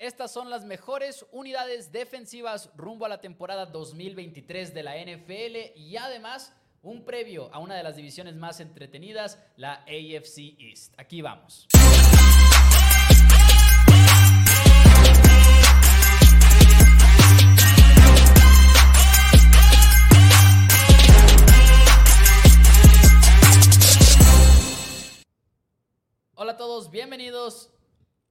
Estas son las mejores unidades defensivas rumbo a la temporada 2023 de la NFL y además un previo a una de las divisiones más entretenidas, la AFC East. Aquí vamos. Hola a todos, bienvenidos.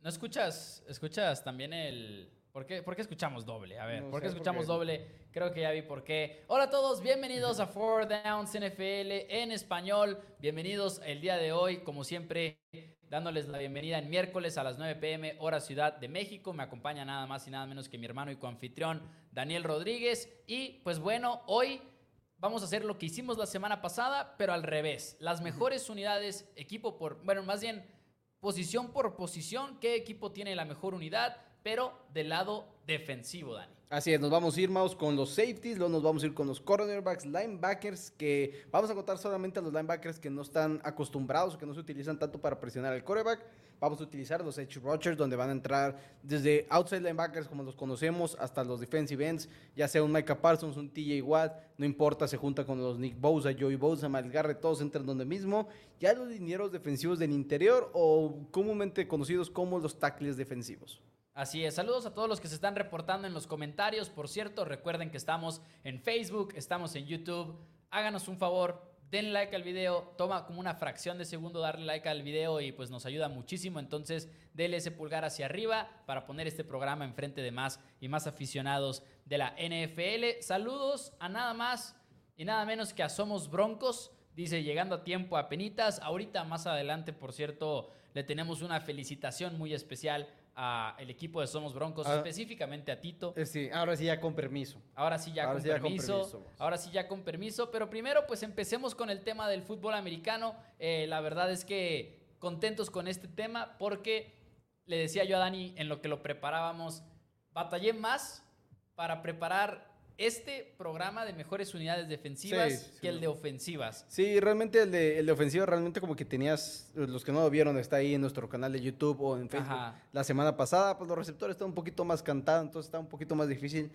¿No escuchas? ¿Escuchas también el... ¿Por qué, por qué escuchamos doble? A ver, No ¿por qué escuchamos doble? Creo que ya vi por qué. Hola a todos, bienvenidos a Four Downs NFL en español. Bienvenidos el día de hoy, como siempre, dándoles la bienvenida en miércoles a las 9 pm, hora Ciudad de México. Me acompaña nada más y nada menos que mi hermano y coanfitrión, Daniel Rodríguez. Y pues bueno, hoy vamos a hacer lo que hicimos la semana pasada, pero al revés. Las mejores unidades, equipo por, bueno, más bien posición por posición, qué equipo tiene la mejor unidad, pero del lado defensivo, Dani. Así es, nos vamos a ir, Mouse, con los safeties, luego nos vamos a ir con los cornerbacks, linebackers, que vamos a contar solamente a los linebackers que no están acostumbrados que no se utilizan tanto para presionar al quarterback. Vamos a utilizar los edge rushers, donde van a entrar desde outside linebackers, como los conocemos, hasta los defensive ends, ya sea un Micah Parsons, un TJ Watt, no importa, se junta con los Nick Bosa, Joey Bosa, Miles Garrett, todos entran donde mismo. Ya los linieros defensivos del interior, o comúnmente conocidos como los tackles defensivos. Así es, saludos a todos los que se están reportando en los comentarios. Por cierto, recuerden que estamos en Facebook, estamos en YouTube. Háganos un favor, den like al video. Toma como una fracción de segundo darle like al video y pues nos ayuda muchísimo. Entonces, denle ese pulgar hacia arriba para poner este programa enfrente de más y más aficionados de la NFL. Saludos a nada más y nada menos que a Somos Broncos. Dice, llegando a tiempo a penitas. Ahorita más adelante, por cierto, le tenemos una felicitación muy especial al equipo de Somos Broncos, Ah. específicamente a Tito. Eh, Sí, ahora sí ya con permiso. Ahora sí ya, Ahora con, sí ya con permiso, permiso. Ahora sí ya con permiso. Pero primero, pues empecemos con el tema del fútbol americano. Eh, la verdad es que contentos con este tema porque le decía yo a Dani en lo que lo preparábamos, batallé más para preparar este programa de mejores unidades defensivas Sí, sí. que el de ofensivas. Sí, realmente el de, el de ofensiva, realmente como que tenías, los que no lo vieron, está ahí en nuestro canal de YouTube o en Facebook. Ajá. La semana pasada, pues los receptores están un poquito más cantados, entonces está un poquito más difícil.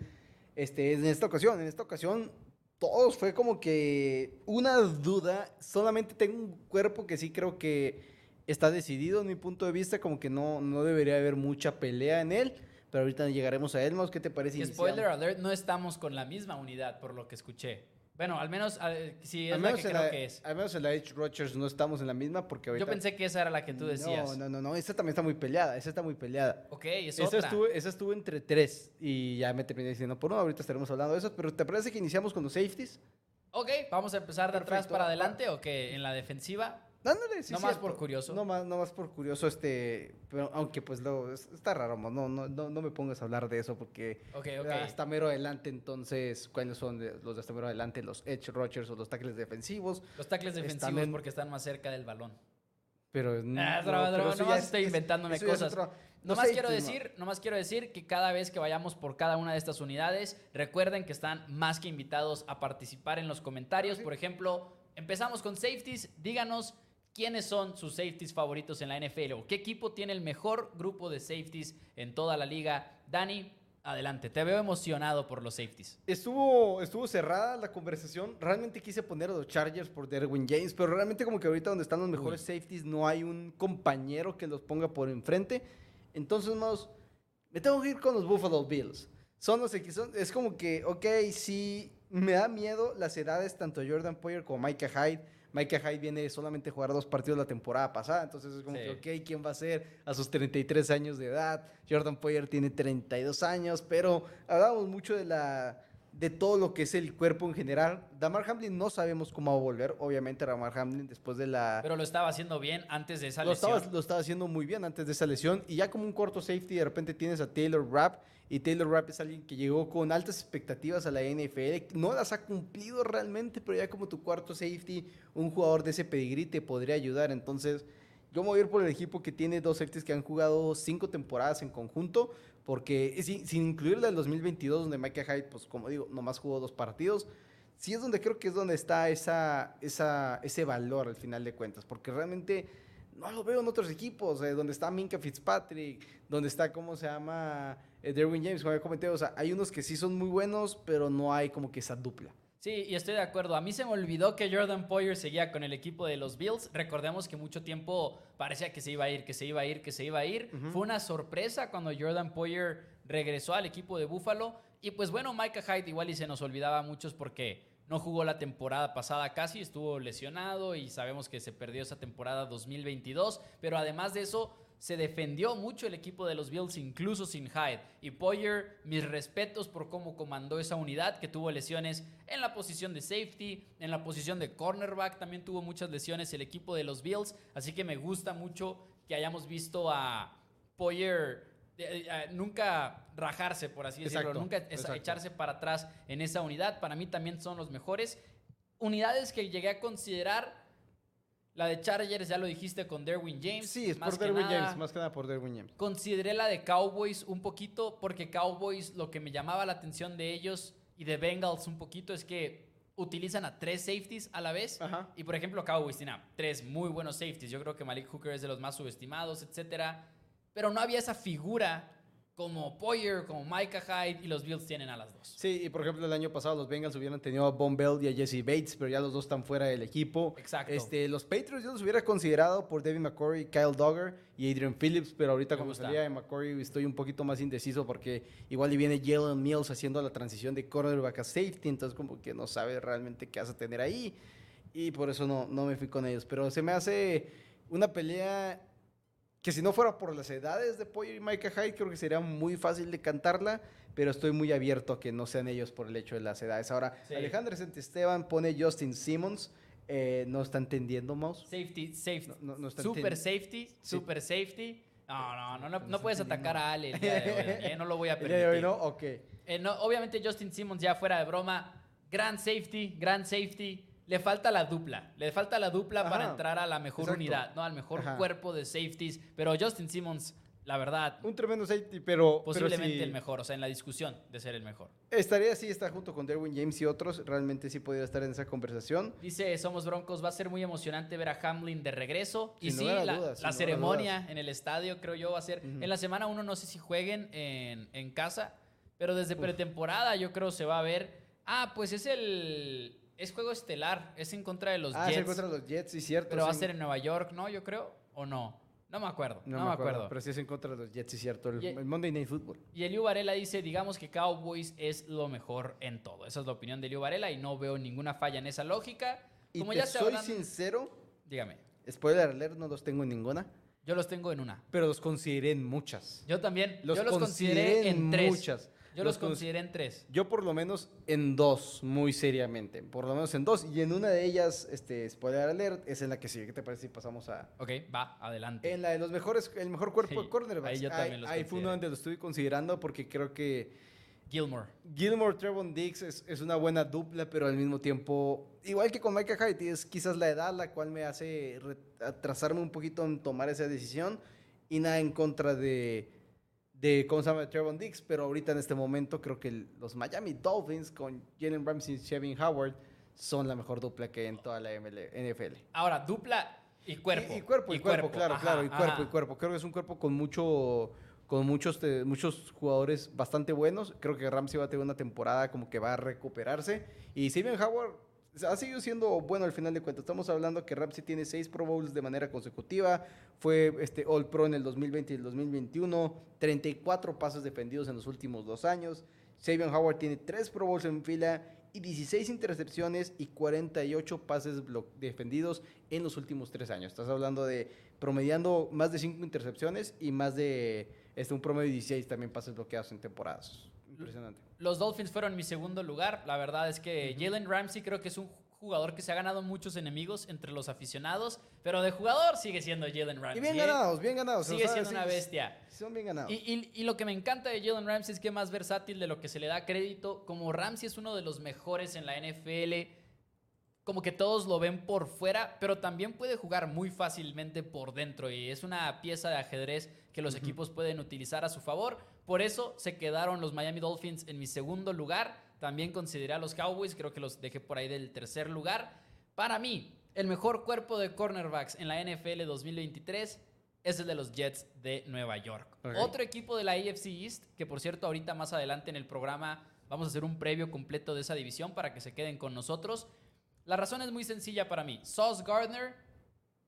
Este, en esta ocasión, en esta ocasión, todos fue como que una duda. Solamente tengo un cuerpo que sí creo que está decidido, en mi punto de vista, como que no, no debería haber mucha pelea en él. Pero ahorita llegaremos a él, Maus, ¿qué te parece? Y spoiler alert, no estamos con la misma unidad, por lo que escuché. Bueno, al menos sí es Al la que creo la, que es. al menos en la Edge Rogers no estamos en la misma porque ahorita... Yo pensé que esa era la que tú decías. No, no, no, no, esta también está muy peleada, esa está muy peleada. Ok, es Esa otra. estuvo, esa estuvo entre tres y ya me terminé diciendo por uno, ahorita estaremos hablando de eso, pero ¿te parece que iniciamos con los safeties? Ok, vamos a empezar de atrás Perfecto. para adelante o que en la defensiva. Dándole, sí, No más por curioso. No más, no más por curioso, este, pero aunque pues es- está raro, no, no, no, no me pongas a hablar de eso porque Ok, ok. hasta mero adelante, entonces, ¿cuáles son los de hasta mero adelante? Los edge rushers o los tackles defensivos, Los tackles están defensivos en- porque están más cerca del balón. pero... Ah, no, pero broma, eso ya nomás es- estoy es- inventándome cosas. otro- No los más quiero mo. decir, nomás quiero decir que cada vez que vayamos por cada una de estas unidades, recuerden que están más que invitados a participar en los comentarios. Ah, sí. Por ejemplo, empezamos con safeties. Díganos quiénes son sus safeties favoritos en la NFL o qué equipo tiene el mejor grupo de safeties en toda la liga. Dani, adelante. Te veo emocionado por los safeties. Estuvo, estuvo cerrada la conversación. Realmente quise poner a los Chargers por Derwin James, pero realmente como que ahorita donde están los mejores safeties no hay un compañero que los ponga por enfrente. Entonces, más, me tengo que ir con los Buffalo Bills. Son los son, es como que, ok, sí, me da miedo las edades tanto Jordan Poyer como Micah Hyde. Micah Hyde viene solamente a jugar dos partidos la temporada pasada, entonces es como Sí. que, ok, ¿quién va a ser a sus 33 años de edad? Jordan Poyer tiene 32 años, pero hablábamos mucho de la de todo lo que es el cuerpo en general. Damar Hamlin no sabemos cómo va a volver, obviamente Damar Hamlin después de la... Pero lo estaba haciendo bien antes de esa Lo lesión. estaba, lo estaba haciendo muy bien antes de esa lesión. Y ya como un corto safety, de repente tienes a Taylor Rapp. Y Taylor Rapp es alguien que llegó con altas expectativas a la NFL. No las ha cumplido realmente, pero ya como tu cuarto safety, un jugador de ese pedigrí te podría ayudar. Entonces, yo me voy a ir por el equipo que tiene dos safeties que han jugado cinco temporadas en conjunto. Porque sin, sin incluir la del 2022, donde Micah Hyde, pues como digo, nomás jugó dos partidos. Sí es donde creo que es donde está esa, esa, ese valor al final de cuentas. Porque realmente no lo veo en otros equipos, eh, donde está Minka Fitzpatrick, donde está, ¿cómo se llama? Eh, Derwin James, como había comentado. O sea, hay unos que sí son muy buenos, pero no hay como que esa dupla. Sí, y estoy de acuerdo. A mí se me olvidó que Jordan Poyer seguía con el equipo de los Bills. Recordemos que mucho tiempo parecía que se iba a ir, que se iba a ir, que se iba a ir. Fue una sorpresa cuando Jordan Poyer regresó al equipo de Buffalo. Y pues bueno, Micah Hyde igual y se nos olvidaba a muchos porque no jugó la temporada pasada casi, estuvo lesionado y sabemos que se perdió esa temporada 2022. Pero además de eso, se defendió mucho el equipo de los Bills, incluso sin Hyde. Y Poyer, mis respetos por cómo comandó esa unidad, que tuvo lesiones en la posición de safety, en la posición de cornerback, también tuvo muchas lesiones el equipo de los Bills. Así que me gusta mucho que hayamos visto a Poyer eh, eh, nunca rajarse, por así decirlo, nunca echarse para atrás en esa unidad. Para mí también son los mejores. Unidades que llegué a considerar la de Chargers, ya lo dijiste, con Derwin James. Sí, es por Derwin James, más que nada por Derwin James. Consideré la de Cowboys un poquito, porque Cowboys lo que me llamaba la atención de ellos y de Bengals un poquito es que utilizan a tres safeties a la vez. Y por ejemplo, Cowboys tiene tres muy buenos safeties. Yo creo que Malik Hooker es de los más subestimados, etcétera. Pero no había esa figura como Poyer, como Micah Hyde y los Bills tienen a las dos. Sí, y por ejemplo el año pasado los Bengals hubieran tenido a Von Bell y a Jesse Bates, pero ya los dos están fuera del equipo. Exacto. Este, los Patriots yo los hubiera considerado por David McCory, Kyle Dogger y Adrian Phillips, pero ahorita como salía de McCory estoy un poquito más indeciso porque igual y viene Jalen Mills haciendo la transición de cornerback a safety, entonces como que no sabe realmente qué vas a tener ahí y por eso no, no me fui con ellos, pero se me hace una pelea que si no fuera por las edades de Poyer y Micah Hyde, creo que sería muy fácil de cantarla, pero estoy muy abierto a que no sean ellos por el hecho de las edades. Ahora, Alejandro Esteban pone Justin Simmons. Eh, no está entendiendo, Mouse. Safety, safety. super safety, super safety. No, no, no, no, puedes atacar a Ale el día de hoy. ¿eh? no lo voy a permitir. ¿El de hoy no? Ok. Eh, no, obviamente Justin Simmons ya fuera de broma. Grand safety, grand safety le falta la dupla. Le falta la dupla para entrar a la mejor unidad, ¿no? Al mejor cuerpo de safeties. Pero Justin Simmons, la verdad. Un tremendo safety, pero. Posiblemente el mejor, o sea, en la discusión de ser el mejor. Estaría así, está junto con Derwin James y otros. Realmente sí podría estar en esa conversación. Dice Somos Broncos, va a ser muy emocionante ver a Hamlin de regreso. y sí, la, ceremonia en el estadio, creo yo, va a ser. En la semana uno no sé si jueguen en, casa, pero desde pretemporada yo creo se va a ver. Ah, pues es el es juego estelar, es en contra de los Jets. Ah, es en contra de los Jets, sí, cierto. Pero va a ser en Nueva York, ¿no? Yo creo, ¿o no? No me acuerdo, no, me acuerdo, Pero sí es en contra de los Jets, sí, cierto. El, Monday Night Football. Y Eliu Varela dice, digamos que Cowboys es lo mejor en todo. Esa es la opinión de Eliu Varela y no veo ninguna falla en esa lógica. Como ya soy sincero, dígame. Spoiler alert, no los tengo en ninguna. Yo los tengo en una. Pero los consideré en muchas. Yo también. Los Yo los consideré, en, tres. muchas. Yo los, consideré en tres. Yo por lo menos en dos, muy seriamente. Por lo menos en dos. Y en una de ellas, este, spoiler alert, es en la que sigue. ¿Qué te parece si pasamos a...? Ok, va, adelante. En la de los mejores, el mejor cuerpo de cornerbacks. Ahí yo también los Ahí fue uno donde lo estuve considerando porque creo que... Gilmore. Gilmore, Trevon Diggs es, es, una buena dupla, pero al mismo tiempo, igual que con Micah Hyde, es quizás la edad la cual me hace atrasarme un poquito en tomar esa decisión y nada en contra de de cómo se llama Trevon Dix, pero ahorita en este momento creo que los Miami Dolphins con Jalen Ramsey y Shevin Howard son la mejor dupla que hay en toda la NFL. Ahora, dupla y cuerpo. Y, cuerpo, y, cuerpo, claro, claro, y cuerpo, y cuerpo. Creo que es un cuerpo con mucho con muchos, muchos jugadores bastante buenos. Creo que Ramsey va a tener una temporada como que va a recuperarse. Y Steven Howard ha seguido siendo bueno al final de cuentas. Estamos hablando que Ramsey tiene seis Pro Bowls de manera consecutiva, fue este All Pro en el 2020 y el 2021, 34 pasos defendidos en los últimos dos años. Sabian Howard tiene tres Pro Bowls en fila y 16 intercepciones y 48 pases defendidos en los últimos tres años. Estás hablando de promediando más de 5 intercepciones y más de este, un promedio de 16 también pases bloqueados en temporadas. Impresionante. Los Dolphins fueron mi segundo lugar. La verdad es que Jalen Ramsey creo que es un jugador que se ha ganado muchos enemigos entre los aficionados, pero de jugador sigue siendo Jalen Ramsey. Y bien ¿eh? ganados, bien ganados. Sigue siendo una bestia. Son bien ganados. Y, y, lo que me encanta de Jalen Ramsey es que es más versátil de lo que se le da crédito. Como Ramsey es uno de los mejores en la NFL, como que todos lo ven por fuera, pero también puede jugar muy fácilmente por dentro y es una pieza de ajedrez que los equipos pueden utilizar a su favor. Por eso se quedaron los Miami Dolphins en mi segundo lugar. También consideré a los Cowboys, creo que los dejé por ahí del tercer lugar. Para mí, el mejor cuerpo de cornerbacks en la NFL 2023 es el de los Jets de Nueva York. Otro equipo de la AFC East, que por cierto ahorita más adelante en el programa vamos a hacer un previo completo de esa división para que se queden con nosotros. La razón es muy sencilla para mí. Sauce Gardner,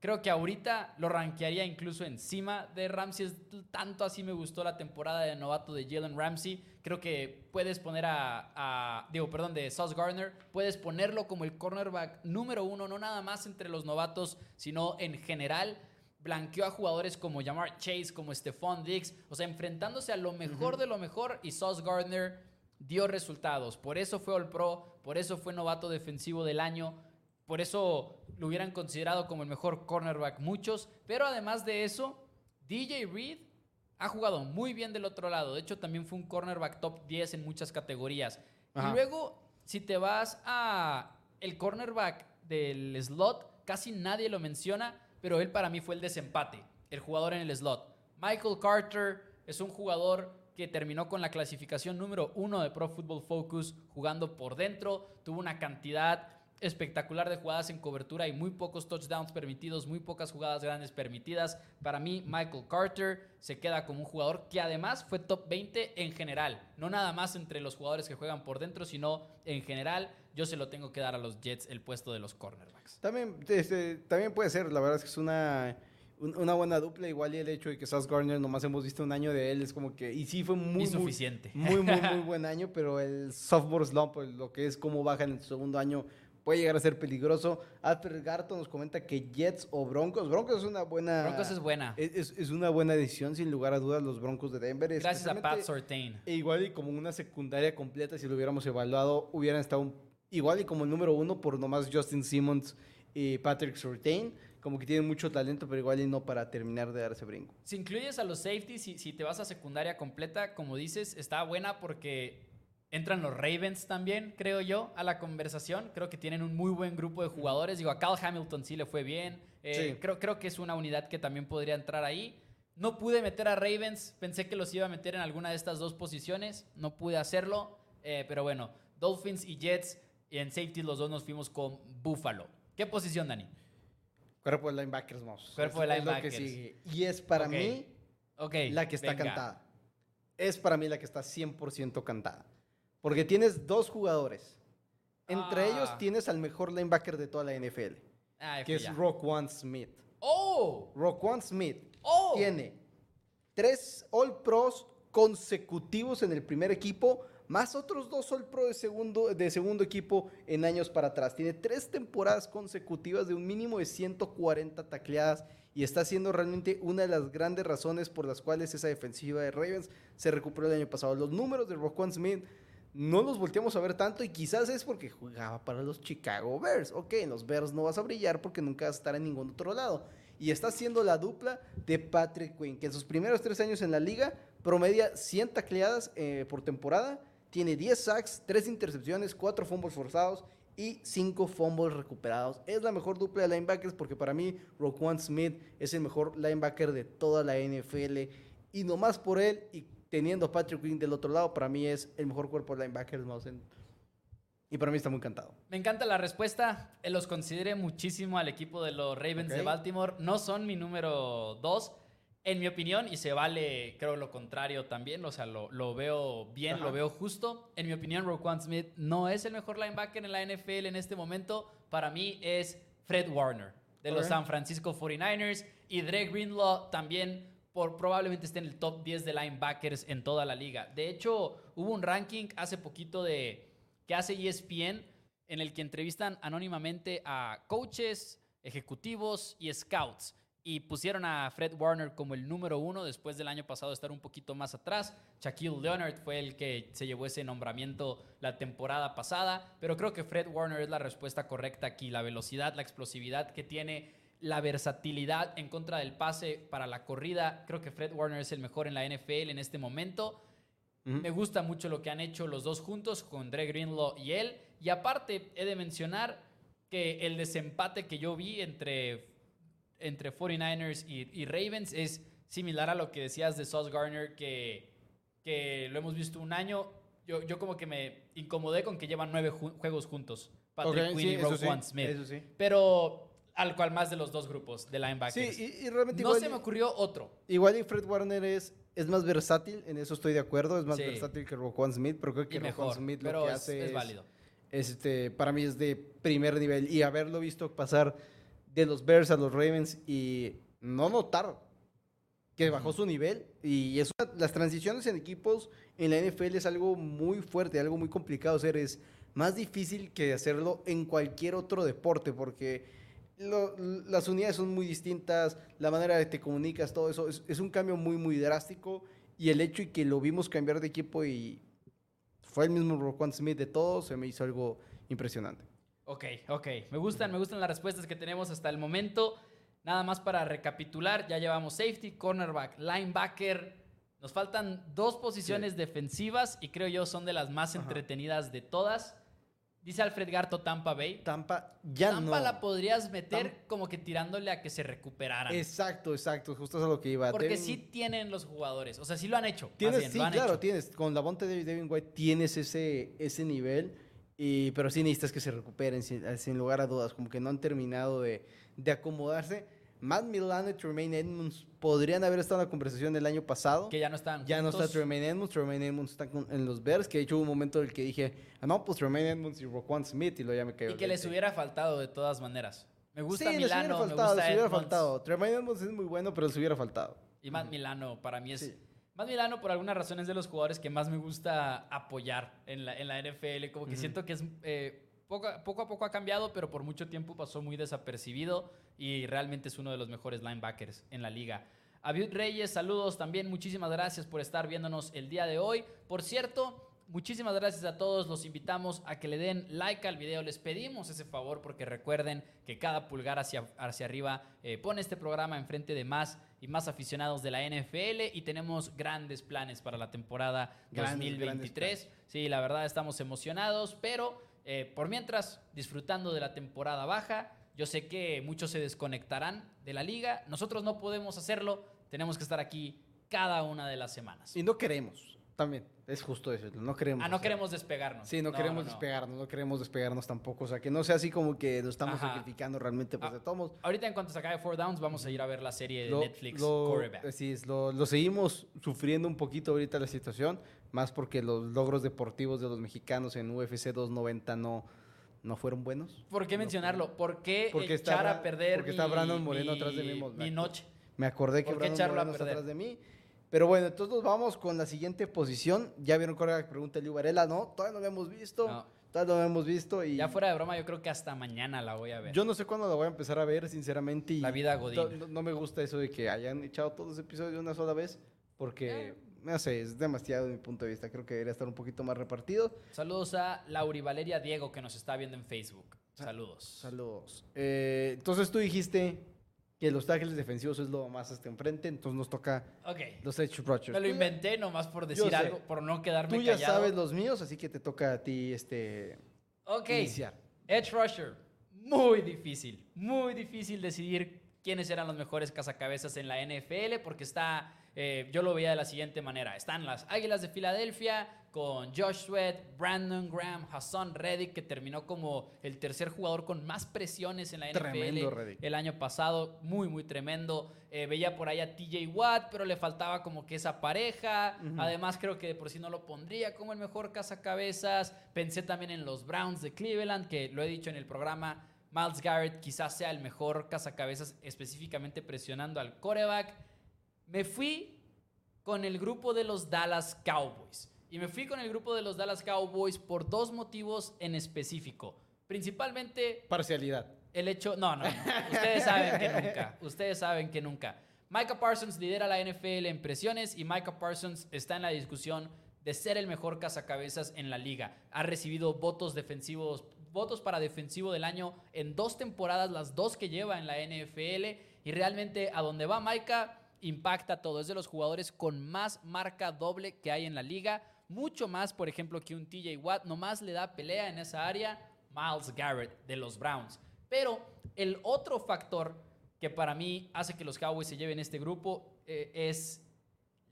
creo que ahorita lo rankearía incluso encima de Ramsey. Es Tanto así me gustó la temporada de novato de Jalen Ramsey. Creo que puedes poner a, a- digo, perdón, de Sauce Gardner, puedes ponerlo como el cornerback número uno, no nada más entre los novatos, sino en general. Blanqueó a jugadores como Jamar Chase, como Stephon Diggs, o sea, enfrentándose a lo mejor de lo mejor y Sauce Gardner dio resultados. Por eso fue All Pro, por eso fue novato defensivo del año, por eso lo hubieran considerado como el mejor cornerback muchos. Pero además de eso, DJ Reed ha jugado muy bien del otro lado. De hecho, también fue un cornerback top 10 en muchas categorías. Ajá. Y luego, si te vas a el cornerback del slot, casi nadie lo menciona, pero él para mí fue el desempate, el jugador en el slot. Michael Carter es un jugador que terminó con la clasificación número uno de Pro Football Focus jugando por dentro, tuvo una cantidad espectacular de jugadas en cobertura y muy pocos touchdowns permitidos, muy pocas jugadas grandes permitidas. Para mí, Michael Carter se queda como un jugador que además fue top 20 en general, no nada más entre los jugadores que juegan por dentro, sino en general. Yo se lo tengo que dar a los Jets el puesto de los cornerbacks. También, este, también puede ser, la verdad es que es una, un- una buena dupla, igual y el hecho de que Sauce Gardner nomás hemos visto un año de él, es como que, y sí fue muy, muy, Insuficiente. muy, muy, muy buen año, pero el sophomore slump, lo que es cómo baja en el segundo año, puede llegar a ser peligroso. Alfred Garto nos comenta que Jets o Broncos, Broncos es una buena... Broncos es buena. es, una buena decisión, sin lugar a dudas, los Broncos de Denver. Gracias a Pat Sortain. e igual y como una secundaria completa, si lo hubiéramos evaluado, hubieran estado un- igual y como el número uno por nomás Justin Simmons y Patrick Surtain. Como que tienen mucho talento, pero igual y no para terminar de dar ese brinco. Si incluyes a los safeties, si, si te vas a secundaria completa, como dices, está buena porque entran los Ravens también, creo yo, a la conversación. Creo que tienen un muy buen grupo de jugadores. Digo, a Cal Hamilton sí le fue bien. Eh, Sí. creo, creo que es una unidad que también podría entrar ahí. No pude meter a Ravens, pensé que los iba a meter en alguna de estas dos posiciones, no pude hacerlo, eh, pero bueno, Dolphins y Jets, y en safety los dos nos fuimos con Buffalo. ¿Qué posición, Dani? Cuerpo de linebackers, vamos. Cuerpo de Es- es lo que linebackers. sigue. Y es para mí Ok. la que está venga. cantada. Es para mí la que está 100% cantada. Porque tienes dos jugadores. Entre Ah. ellos tienes al mejor linebacker de toda la NFL, Ay, que es. Roquan Smith. ¡Oh! Roquan Smith ¡Oh! tiene tres All Pros consecutivos en el primer equipo, más otros dos All Pro de segundo, de segundo equipo en años para atrás. Tiene tres temporadas consecutivas de un mínimo de 140 tacleadas y está siendo realmente una de las grandes razones por las cuales esa defensiva de Ravens se recuperó el año pasado. Los números de Roquan Smith no los volteamos a ver tanto y quizás es porque jugaba para los Chicago Bears. Ok, en los Bears no vas a brillar porque nunca vas a estar en ningún otro lado. Y está siendo la dupla de Patrick Quinn, que en sus primeros tres años en la liga promedia 100 tacleadas eh, por temporada, tiene 10 sacks, 3 intercepciones, 4 fumbles forzados y 5 fumbles recuperados. Es la mejor dupla de linebackers porque para mí Roquan Smith es el mejor linebacker de toda la NFL y nomás por él teniendo Patrick Quinn del otro lado, para mí es el mejor cuerpo de linebackers. vamos, en- Y para mí está muy encantado. Me encanta la respuesta. Eh, Los consideré muchísimo al equipo de los Ravens de Ok. Baltimore. No son mi número dos, en mi opinión, y se vale, creo, lo contrario también. O sea, lo, lo veo bien, Ajá. lo veo justo. En mi opinión, Roquan Smith no es el mejor linebacker en la NFL en este momento. Para mí es Fred Warner, de los Ok. San Francisco 49ers. Y Dre Greenlaw también probablemente esté en el top 10 de linebackers en toda la liga. De hecho, hubo un ranking hace poquito de que hace ESPN en el que entrevistan anónimamente a coaches, ejecutivos y scouts. Y pusieron a Fred Warner como el número uno después del año pasado estar un poquito más atrás. Shaquille Leonard fue el que se llevó ese nombramiento la temporada pasada. Pero creo que Fred Warner es la respuesta correcta aquí. La velocidad, la explosividad que tiene, la versatilidad en contra del pase para la corrida. Creo que Fred Warner es el mejor en la NFL en este momento. Me gusta mucho lo que han hecho los dos juntos con Dre Greenlaw y él. Y aparte, he de mencionar que el desempate que yo vi entre, entre 49ers y, y Ravens es similar a lo que decías de Sauce Garner, que, que lo hemos visto un año. Yo, yo como que me incomodé con que llevan nueve ju- juegos juntos. Patrick Ok, Quinn sí, y Roquan sí, Smith. sí. Pero al cual más de los dos grupos de linebackers. Sí, y, y realmente no igual, se me ocurrió otro. igual y Fred Warner es, es más versátil, en eso estoy de acuerdo, es más Sí. versátil que Roquan Smith, pero creo que Roquan Smith lo que es, hace es válido. es, este, para mí es de primer nivel y haberlo visto pasar de los Bears a los Ravens y no notar que bajó su nivel y es una- las transiciones en equipos en la NFL es algo muy fuerte, algo muy complicado hacer, es más difícil que hacerlo en cualquier otro deporte porque lo- las unidades son muy distintas, la manera de te comunicas, todo eso es, es un cambio muy muy drástico y el hecho y que lo vimos cambiar de equipo y fue el mismo Roquan Smith de todos, se me hizo algo impresionante. Ok, ok. Me gustan, me gustan las respuestas que tenemos hasta el momento. Nada más para recapitular, ya llevamos safety, cornerback, linebacker. Nos faltan dos posiciones defensivas y creo yo son de las más Ajá. entretenidas de todas. Dice Alfred Garto Tampa Bay. Tampa ya Tampa no. la podrías meter como que tirándole a que se recuperaran. Exacto, exacto, justo es a lo que iba. Porque Devin- sí tienen los jugadores. O sea, sí lo han hecho. Tienes, bien, sí, han claro, hecho. tienes. Con la Bonte de Devin White tienes ese, ese nivel, y, pero sí necesitas que se recuperen, sin, sin lugar a dudas. Como que no han terminado de, de acomodarse. Matt Milano y Tremaine Edmonds podrían haber estado en la conversación del año pasado. Que ya no están Ya no está. Tremaine Edmonds. Tremaine Edmonds está en los Bears. Que de hecho hubo un momento en el que dije, ah, no, pues Tremaine Edmonds y Roquan Smith. Y luego ya me cayó Y que les 20. hubiera faltado de todas maneras. Me gusta sí, les hubiera Milano, me faltado, gusta les hubiera Edmonds. faltado. Tremaine Edmonds es muy bueno, pero les hubiera faltado. Y Matt Milano para mí es... Sí. Matt Milano por alguna razón es de los jugadores que más me gusta apoyar en la, en la NFL. Como que siento que es... eh, poco, a- poco a poco ha cambiado, pero por mucho tiempo pasó muy desapercibido y realmente es uno de los mejores linebackers en la liga. Abiud Reyes, saludos también. Muchísimas gracias por estar viéndonos el día de hoy. Por cierto, muchísimas gracias a todos. Los invitamos a que le den like al video. Les pedimos ese favor porque recuerden que cada pulgar hacia, hacia arriba eh, pone este programa enfrente de más y más aficionados de la NFL y tenemos grandes planes para la temporada Grandes, 2023. Sí, la verdad estamos emocionados, pero eh, por mientras, disfrutando de la temporada baja, yo sé que muchos se desconectarán de la liga. Nosotros no podemos hacerlo. Tenemos que estar aquí cada una de las semanas. Y no queremos, también. Es justo eso. No queremos. Ah, no queremos despegarnos. Sí, no, queremos no. despegarnos, no queremos despegarnos tampoco. O sea, que no sea así como que lo estamos Ajá. sacrificando realmente, pues Ah, de todos. Ahorita en cuanto se acabe Four Downs, vamos a ir a ver la serie de Lo- Netflix, lo- así es, lo, lo seguimos sufriendo un poquito ahorita la situación, más porque los logros deportivos de los mexicanos en UFC 290 no, no fueron buenos. ¿Por qué mencionarlo? ¿Por qué Porque está echar a Bra- perder porque está mi- Brandon Moreno mi- atrás de mí, mi noche? Me acordé que ¿Por qué Brandon a Moreno está atrás de mí. Pero bueno, entonces nos vamos con la siguiente posición. Ya vieron que pregunta Liu Varela, ¿no? Todavía no lo hemos visto. No. Todavía no lo hemos visto. Y Ya fuera de broma, yo creo que hasta mañana la voy a ver. Yo no sé cuándo la voy a empezar a ver, sinceramente. Y La vida godín. No, no- no me gusta eso de que hayan echado todos los episodios de una sola vez, porque, no sé, es demasiado de mi punto de vista. Creo que debería estar un poquito más repartido. Saludos a Lauri Valeria Diego que nos está viendo en Facebook. Saludos. Saludos. Eh, entonces tú dijiste que los tackles defensivos es lo más hasta enfrente, entonces nos toca los edge rushers. Me lo inventé nomás por decir algo, por no quedarme Tú ya callado. sabes los míos, así que te toca a ti este, Ok. iniciar. Edge Rusher. Muy difícil. Muy difícil decidir quiénes eran los mejores cazacabezas en la NFL porque está, eh, yo lo veía de la siguiente manera. Están las Águilas de Filadelfia con Josh Sweat, Brandon Graham, Hassan Reddick, que terminó como el tercer jugador con más presiones en la NFL el año pasado. Muy, muy tremendo. Eh, veía por ahí a TJ Watt, pero le faltaba como que esa pareja. Además, creo que de por sí no lo pondría como el mejor cazacabezas. Pensé también en los Browns de Cleveland, que lo he dicho en el programa. Miles Garrett quizás sea el mejor cazacabezas, específicamente presionando al coreback. Me fui con el grupo de los Dallas Cowboys. Y me fui con el grupo de los Dallas Cowboys por dos motivos en específico. Principalmente Parcialidad. el hecho, no, no, no. Ustedes saben que nunca. Ustedes saben que nunca. Micah Parsons lidera la NFL en presiones y Micah Parsons está en la discusión de ser el mejor cazacabezas en la liga. Ha recibido votos defensivos, votos para defensivo del año en dos temporadas, las dos que lleva en la NFL. Y realmente a donde va Micah impacta todo. Es de los jugadores con más marca doble que hay en la liga. Mucho más, por ejemplo, que un TJ Watt. Nomás le da pelea en esa área. Miles Garrett de los Browns. Pero el otro factor que para mí hace que los Cowboys se lleven este grupo eh, es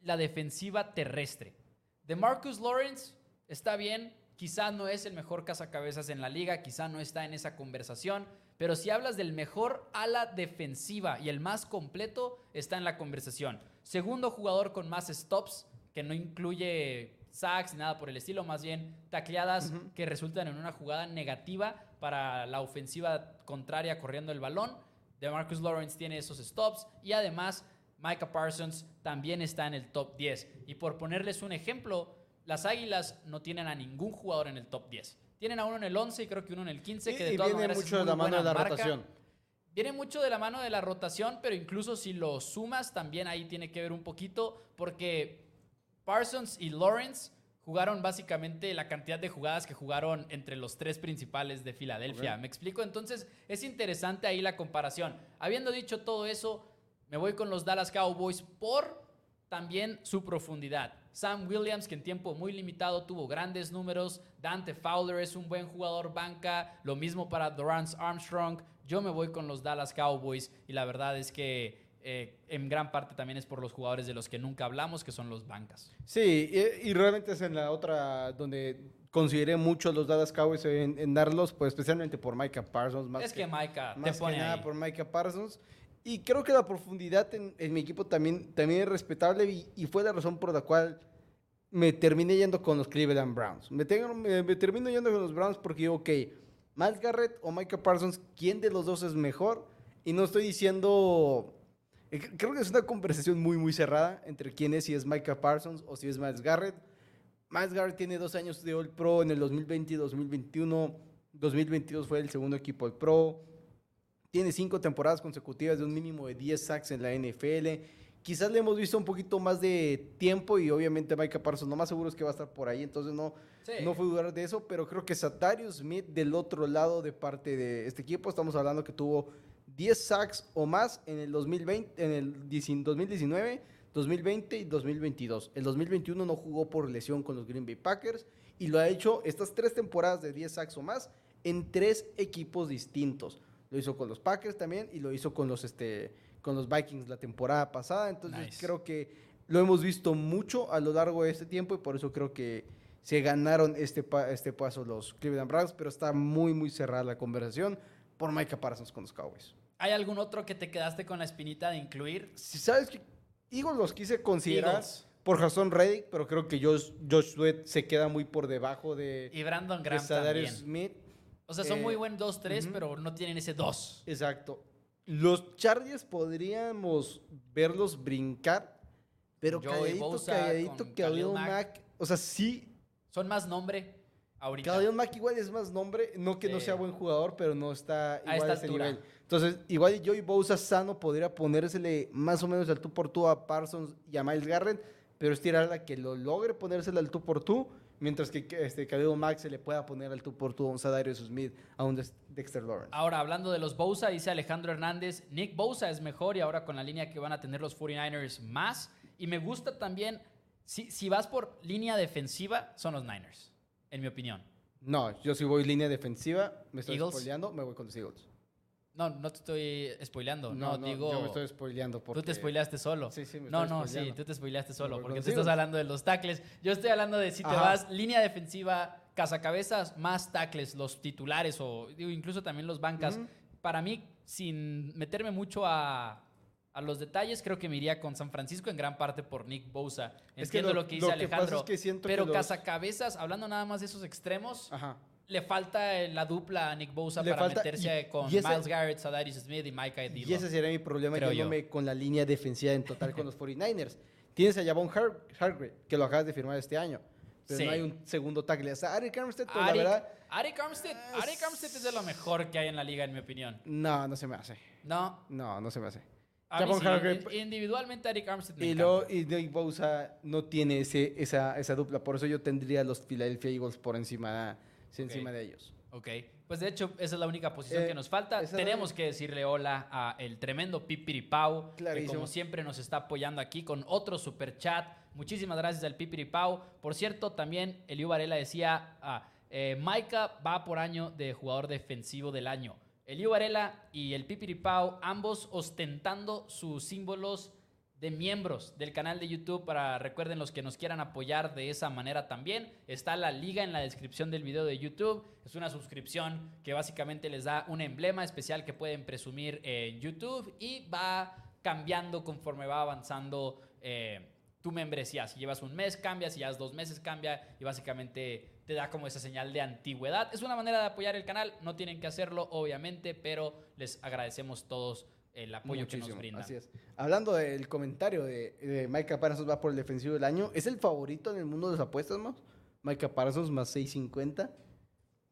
la defensiva terrestre. De Marcus Lawrence está bien, quizá no es el mejor cazacabezas en la liga, quizá no está en esa conversación, Pero si hablas del mejor ala defensiva y el más completo, está en la conversación. Segundo jugador con más stops, que no incluye sacks ni nada por el estilo, más bien tacleadas que resultan en una jugada negativa para la ofensiva contraria corriendo el balón. De Marcus Lawrence tiene esos stops y además Micah Parsons también está en el top 10. Y por ponerles un ejemplo, las Águilas no tienen a ningún jugador en el top 10. Tienen a uno en el 11 y creo que uno en el 15, que de todas viene maneras mucho es de la mano de la marca. rotación. Viene mucho de la mano de la rotación, pero incluso si lo sumas, también ahí tiene que ver un poquito, porque Parsons y Lawrence jugaron básicamente la cantidad de jugadas que jugaron entre los tres principales de Filadelfia. ¿Me explico? Entonces es interesante ahí la comparación. Habiendo dicho todo eso, me voy con los Dallas Cowboys por también su profundidad. Sam Williams, que en tiempo muy limitado tuvo grandes números. Dante Fowler es un buen jugador banca. Lo mismo para Dorance Armstrong. Yo me voy con los Dallas Cowboys y la verdad es que eh, en gran parte también es por los jugadores de los que nunca hablamos, que son los bancas. Sí, y, y realmente es en la otra donde consideré mucho los Dallas Cowboys en, en darlos, pues especialmente por Micah Parsons. Más es que, Micah te más pone que nada ahí. por Micah Parsons. Y creo que la profundidad en, en mi equipo también, también es respetable y, y fue la razón por la cual me terminé yendo con los Cleveland Browns. Me, tengo- me, me termino yendo con los Browns porque digo, ok, Miles Garrett o Micah Parsons, ¿quién de los dos es mejor? Y no estoy diciendo... eh, Creo que es una conversación muy, muy cerrada entre quién es, si es Micah Parsons o si es Miles Garrett. Miles Garrett tiene dos años de All Pro en el 2020 y 2021. 2022 fue el segundo equipo All Pro. Tiene cinco temporadas consecutivas de un mínimo de 10 sacks en la NFL. Quizás le hemos visto un poquito más de tiempo y obviamente Micah Parsons, no más seguro es que va a estar por ahí, entonces no, Sí. no fue dudar de eso, pero creo que Satarius Smith del otro lado de parte de este equipo, estamos hablando que tuvo 10 sacks o más en el 2020, en el 10 2019, 2020 y 2022. El 2021 no jugó por lesión con los Green Bay Packers y lo ha hecho estas tres temporadas de 10 sacks o más en tres equipos distintos. Lo hizo con los Packers también y lo hizo con los, este, con los Vikings la temporada pasada. Entonces Nice. creo que lo hemos visto mucho a lo largo de este tiempo y por eso creo que se ganaron este, pa- este paso los Cleveland Browns, pero está muy, muy cerrada la conversación por Micah Parsons con los Cowboys. ¿Hay algún otro que te quedaste con la espinita de incluir? Si sabes que Eagles los quise considerar Eagles. por Jason Reddick, pero creo que Josh, Josh Sweat se queda muy por debajo de, Y Brandon Graham también. Smith. O sea, son Eh, muy buen 2-3, ujú. pero no tienen ese 2. Exacto. Los Chargers podríamos verlos brincar, pero Joey calladito, Bosa calladito, Khalil Mack. Mack. O sea, sí, Son más nombre ahorita. Mack igual es más nombre, no que no Sí. sea buen jugador, pero no está A igual esta a ese altura. nivel. Entonces, igual y Joey Bosa sano podría ponérsele más o menos al tú por tú a Parsons y a Miles Garrett, pero es tirarla que lo logre ponérsela al tú por tú, mientras que este Khalil Mack se le pueda poner al tú por tú a un Sadarius Smith, a un Dex- Dexter Lawrence. Ahora, hablando de los Bosa, dice Alejandro Hernández, Nick Bosa es mejor y ahora con la línea que van a tener los 49ers más. Y me gusta también, si, si vas por línea defensiva, son los Niners, en mi opinión. No, yo si voy línea defensiva, me estoy Eagles. spoileando, me voy con los Eagles. No, no te estoy spoileando, no, digo... yo me estoy spoileando porque... Tú te spoileaste solo. Sí, sí, me no, estoy no, sí, spoileando. tú te spoileaste solo, porque tú estás hablando de los tackles. Yo estoy hablando de si te Ajá. vas línea defensiva, cazacabezas, más tackles, los titulares o digo, incluso también los bancas. Ujú. Para mí, sin meterme mucho a, a los detalles, creo que me iría con San Francisco en gran parte por Nick Bosa. Es que Entiendo lo- lo, que dice lo que Alejandro. es que que pero los- cazacabezas, hablando nada más de esos extremos, Ajá. le falta la dupla a Nick Bosa Le para falta- meterse y- con y ese- Miles Garrett, Sadarius Smith y Micah Y Edillo. ese sería mi problema yéndome con la línea defensiva en total con los 49ers. Tienes a Javon Har Hargrave, que lo acabas de firmar este año. Pero Sí. no hay un segundo tackle. O sea, Arik Armstead, pues, la Arik, verdad, Arik Armstead, Arik Armstead es de lo mejor que hay en la liga, en mi opinión. no, no se me hace. No, No, no se me hace. A mí Javon sí, Hargrave- in- individualmente Arik Armstead me Y, luego, y Nick Bosa no tiene ese, esa, esa dupla. Por eso yo tendría los Philadelphia Eagles por encima, encima de ellos. Ok, pues de hecho esa es la única posición Eh, que nos falta. Tenemos que decirle hola a el tremendo Pipiripau, que Clarísimo. como siempre nos está apoyando aquí con otro super chat. Muchísimas gracias al Pipiripau. Por cierto, también Eliu Varela decía, ah, eh, Maika va por año de jugador defensivo del año. Eliu Varela y el Pipiripau, ambos ostentando sus símbolos de miembros del canal de YouTube para recuerden los que nos quieran apoyar de esa manera también. Está la liga en la descripción del video de YouTube. Es una suscripción que básicamente les da un emblema especial que pueden presumir en YouTube y va cambiando conforme va avanzando eh, tu membresía. Si llevas un mes cambia, si llevas dos meses cambia y básicamente te da como esa señal de antigüedad. Es una manera de apoyar el canal, no tienen que hacerlo obviamente, pero les agradecemos todos el apoyo que nos Muchísimo, brindan. Así es. Hablando del comentario de, de Micah Parsons va por el defensivo del año, ¿es el favorito en el mundo de las apuestas, más? Micah Parsons más 650.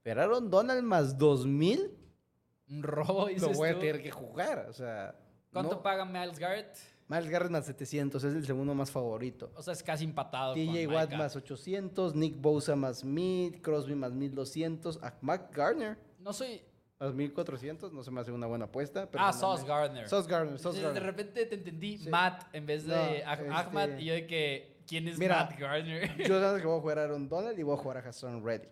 Pero Aaron Donald más 2000. Un robo, dices Lo voy a tú. tener que jugar. O sea. ¿Cuánto no. paga Miles Garrett? Miles Garrett más 700, es el segundo más favorito. O sea, es casi empatado TJ Watt Micah. más 800, Nick Bosa más 1000, Crosby más 1200, a Mac Garner No soy... más 1400, no se me hace una buena apuesta. Ah, personalmente. Sauce Gardner. Sauce Gardner, Sauce de Gardner. repente te entendí Sí. Matt en vez de No, Ah- este- Ahmad y yo de que... ¿Quién es Mira, Matt Gardner? Yo sabes que voy a jugar a Aaron Donald y voy a jugar a Hassan Reddick.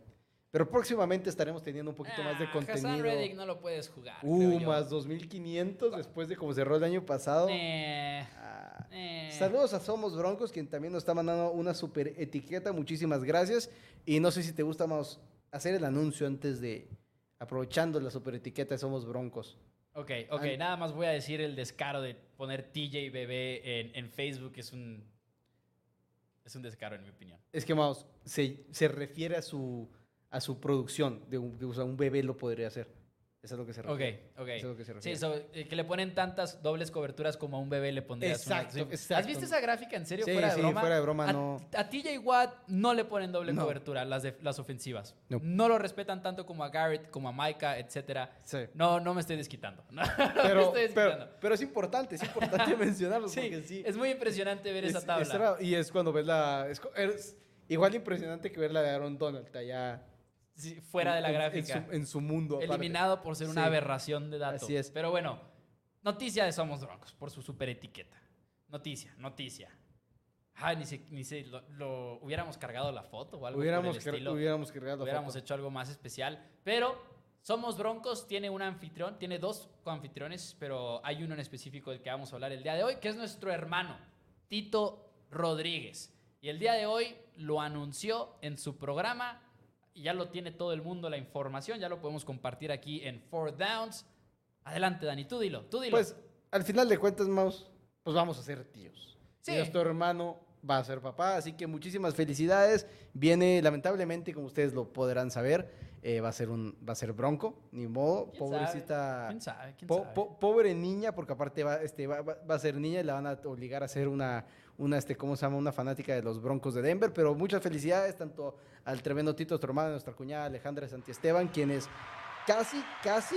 Pero próximamente estaremos teniendo un poquito más de Ah, contenido. Hassan Reddick no lo puedes jugar, Uh, más 2500 después de como cerró el año pasado. Eh, Ah. eh. Saludos a Somos Broncos, quien también nos está mandando una super etiqueta. Muchísimas gracias. Y no sé si te gusta más hacer el anuncio antes de. Aprovechando la super etiqueta de Somos Broncos. Ok, ok, nada más voy a decir el descaro de poner TJ Bebé en, en Facebook. Es un... Es un descaro, en mi opinión. Es que, Maus, se, se refiere a su, a su producción. De un, o sea, un bebé lo podría hacer. Eso es lo que se Ok, refiere. ok. Eso es lo que se Sí, refiere. so, eh, que le ponen tantas dobles coberturas como a un bebé le pondrías una- Exacto, sí. exacto. ¿Has visto esa gráfica en serio? Sí, fuera de sí, broma. fuera de broma, a, no. A TJ Watt no le ponen doble No. cobertura las, de, las ofensivas. No. No. lo respetan tanto como a Garrett, como a Micah, etcétera. Sí. No, no me estoy desquitando. No, no me Pero, estoy desquitando. pero, pero es importante, es importante mencionarlo. sí, porque sí. es muy impresionante ver esa Es- tabla. es y es cuando ves la. Es, igual impresionante que ver la de Aaron Donald allá. Sí, fuera de la en- en gráfica. su- En su, mundo. aparte. Eliminado por ser una Sí. aberración de datos. Así es. Pero bueno, noticia de Somos Broncos por su super etiqueta. Noticia, noticia. Ay, ni se, ni se lo, lo- hubiéramos cargado la foto o algo Hubiéramos, por el estilo. hubiéramos cargado la hubiéramos foto. hecho algo más especial. Pero Somos Broncos tiene un anfitrión, tiene dos coanfitriones, pero hay uno en específico del que vamos a hablar el día de hoy, que es nuestro hermano, Tito Rodríguez. Y el día de hoy lo anunció en su programa, y ya lo tiene todo el mundo la información, ya lo podemos compartir aquí en Four Downs. Adelante, Dani, tú dilo, tú dilo. Pues, al final de cuentas, Maus, pues vamos a ser tíos. Sí. Y nuestro hermano va a ser papá, así que muchísimas felicidades. Viene, lamentablemente, como ustedes lo podrán saber, eh, va a ser un, va a ser bronco, ni modo, ¿Quién pobrecita. ¿Quién sabe? ¿Quién Po- sabe? po- pobre niña, porque aparte va, este, va, va- va a ser niña y la van a obligar a ser una, una este, ¿cómo se llama? Una fanática de los Broncos de Denver. Pero muchas felicidades tanto al tremendo Tito, nuestro hermano, nuestra cuñada Alejandra Santiesteban, quienes casi, casi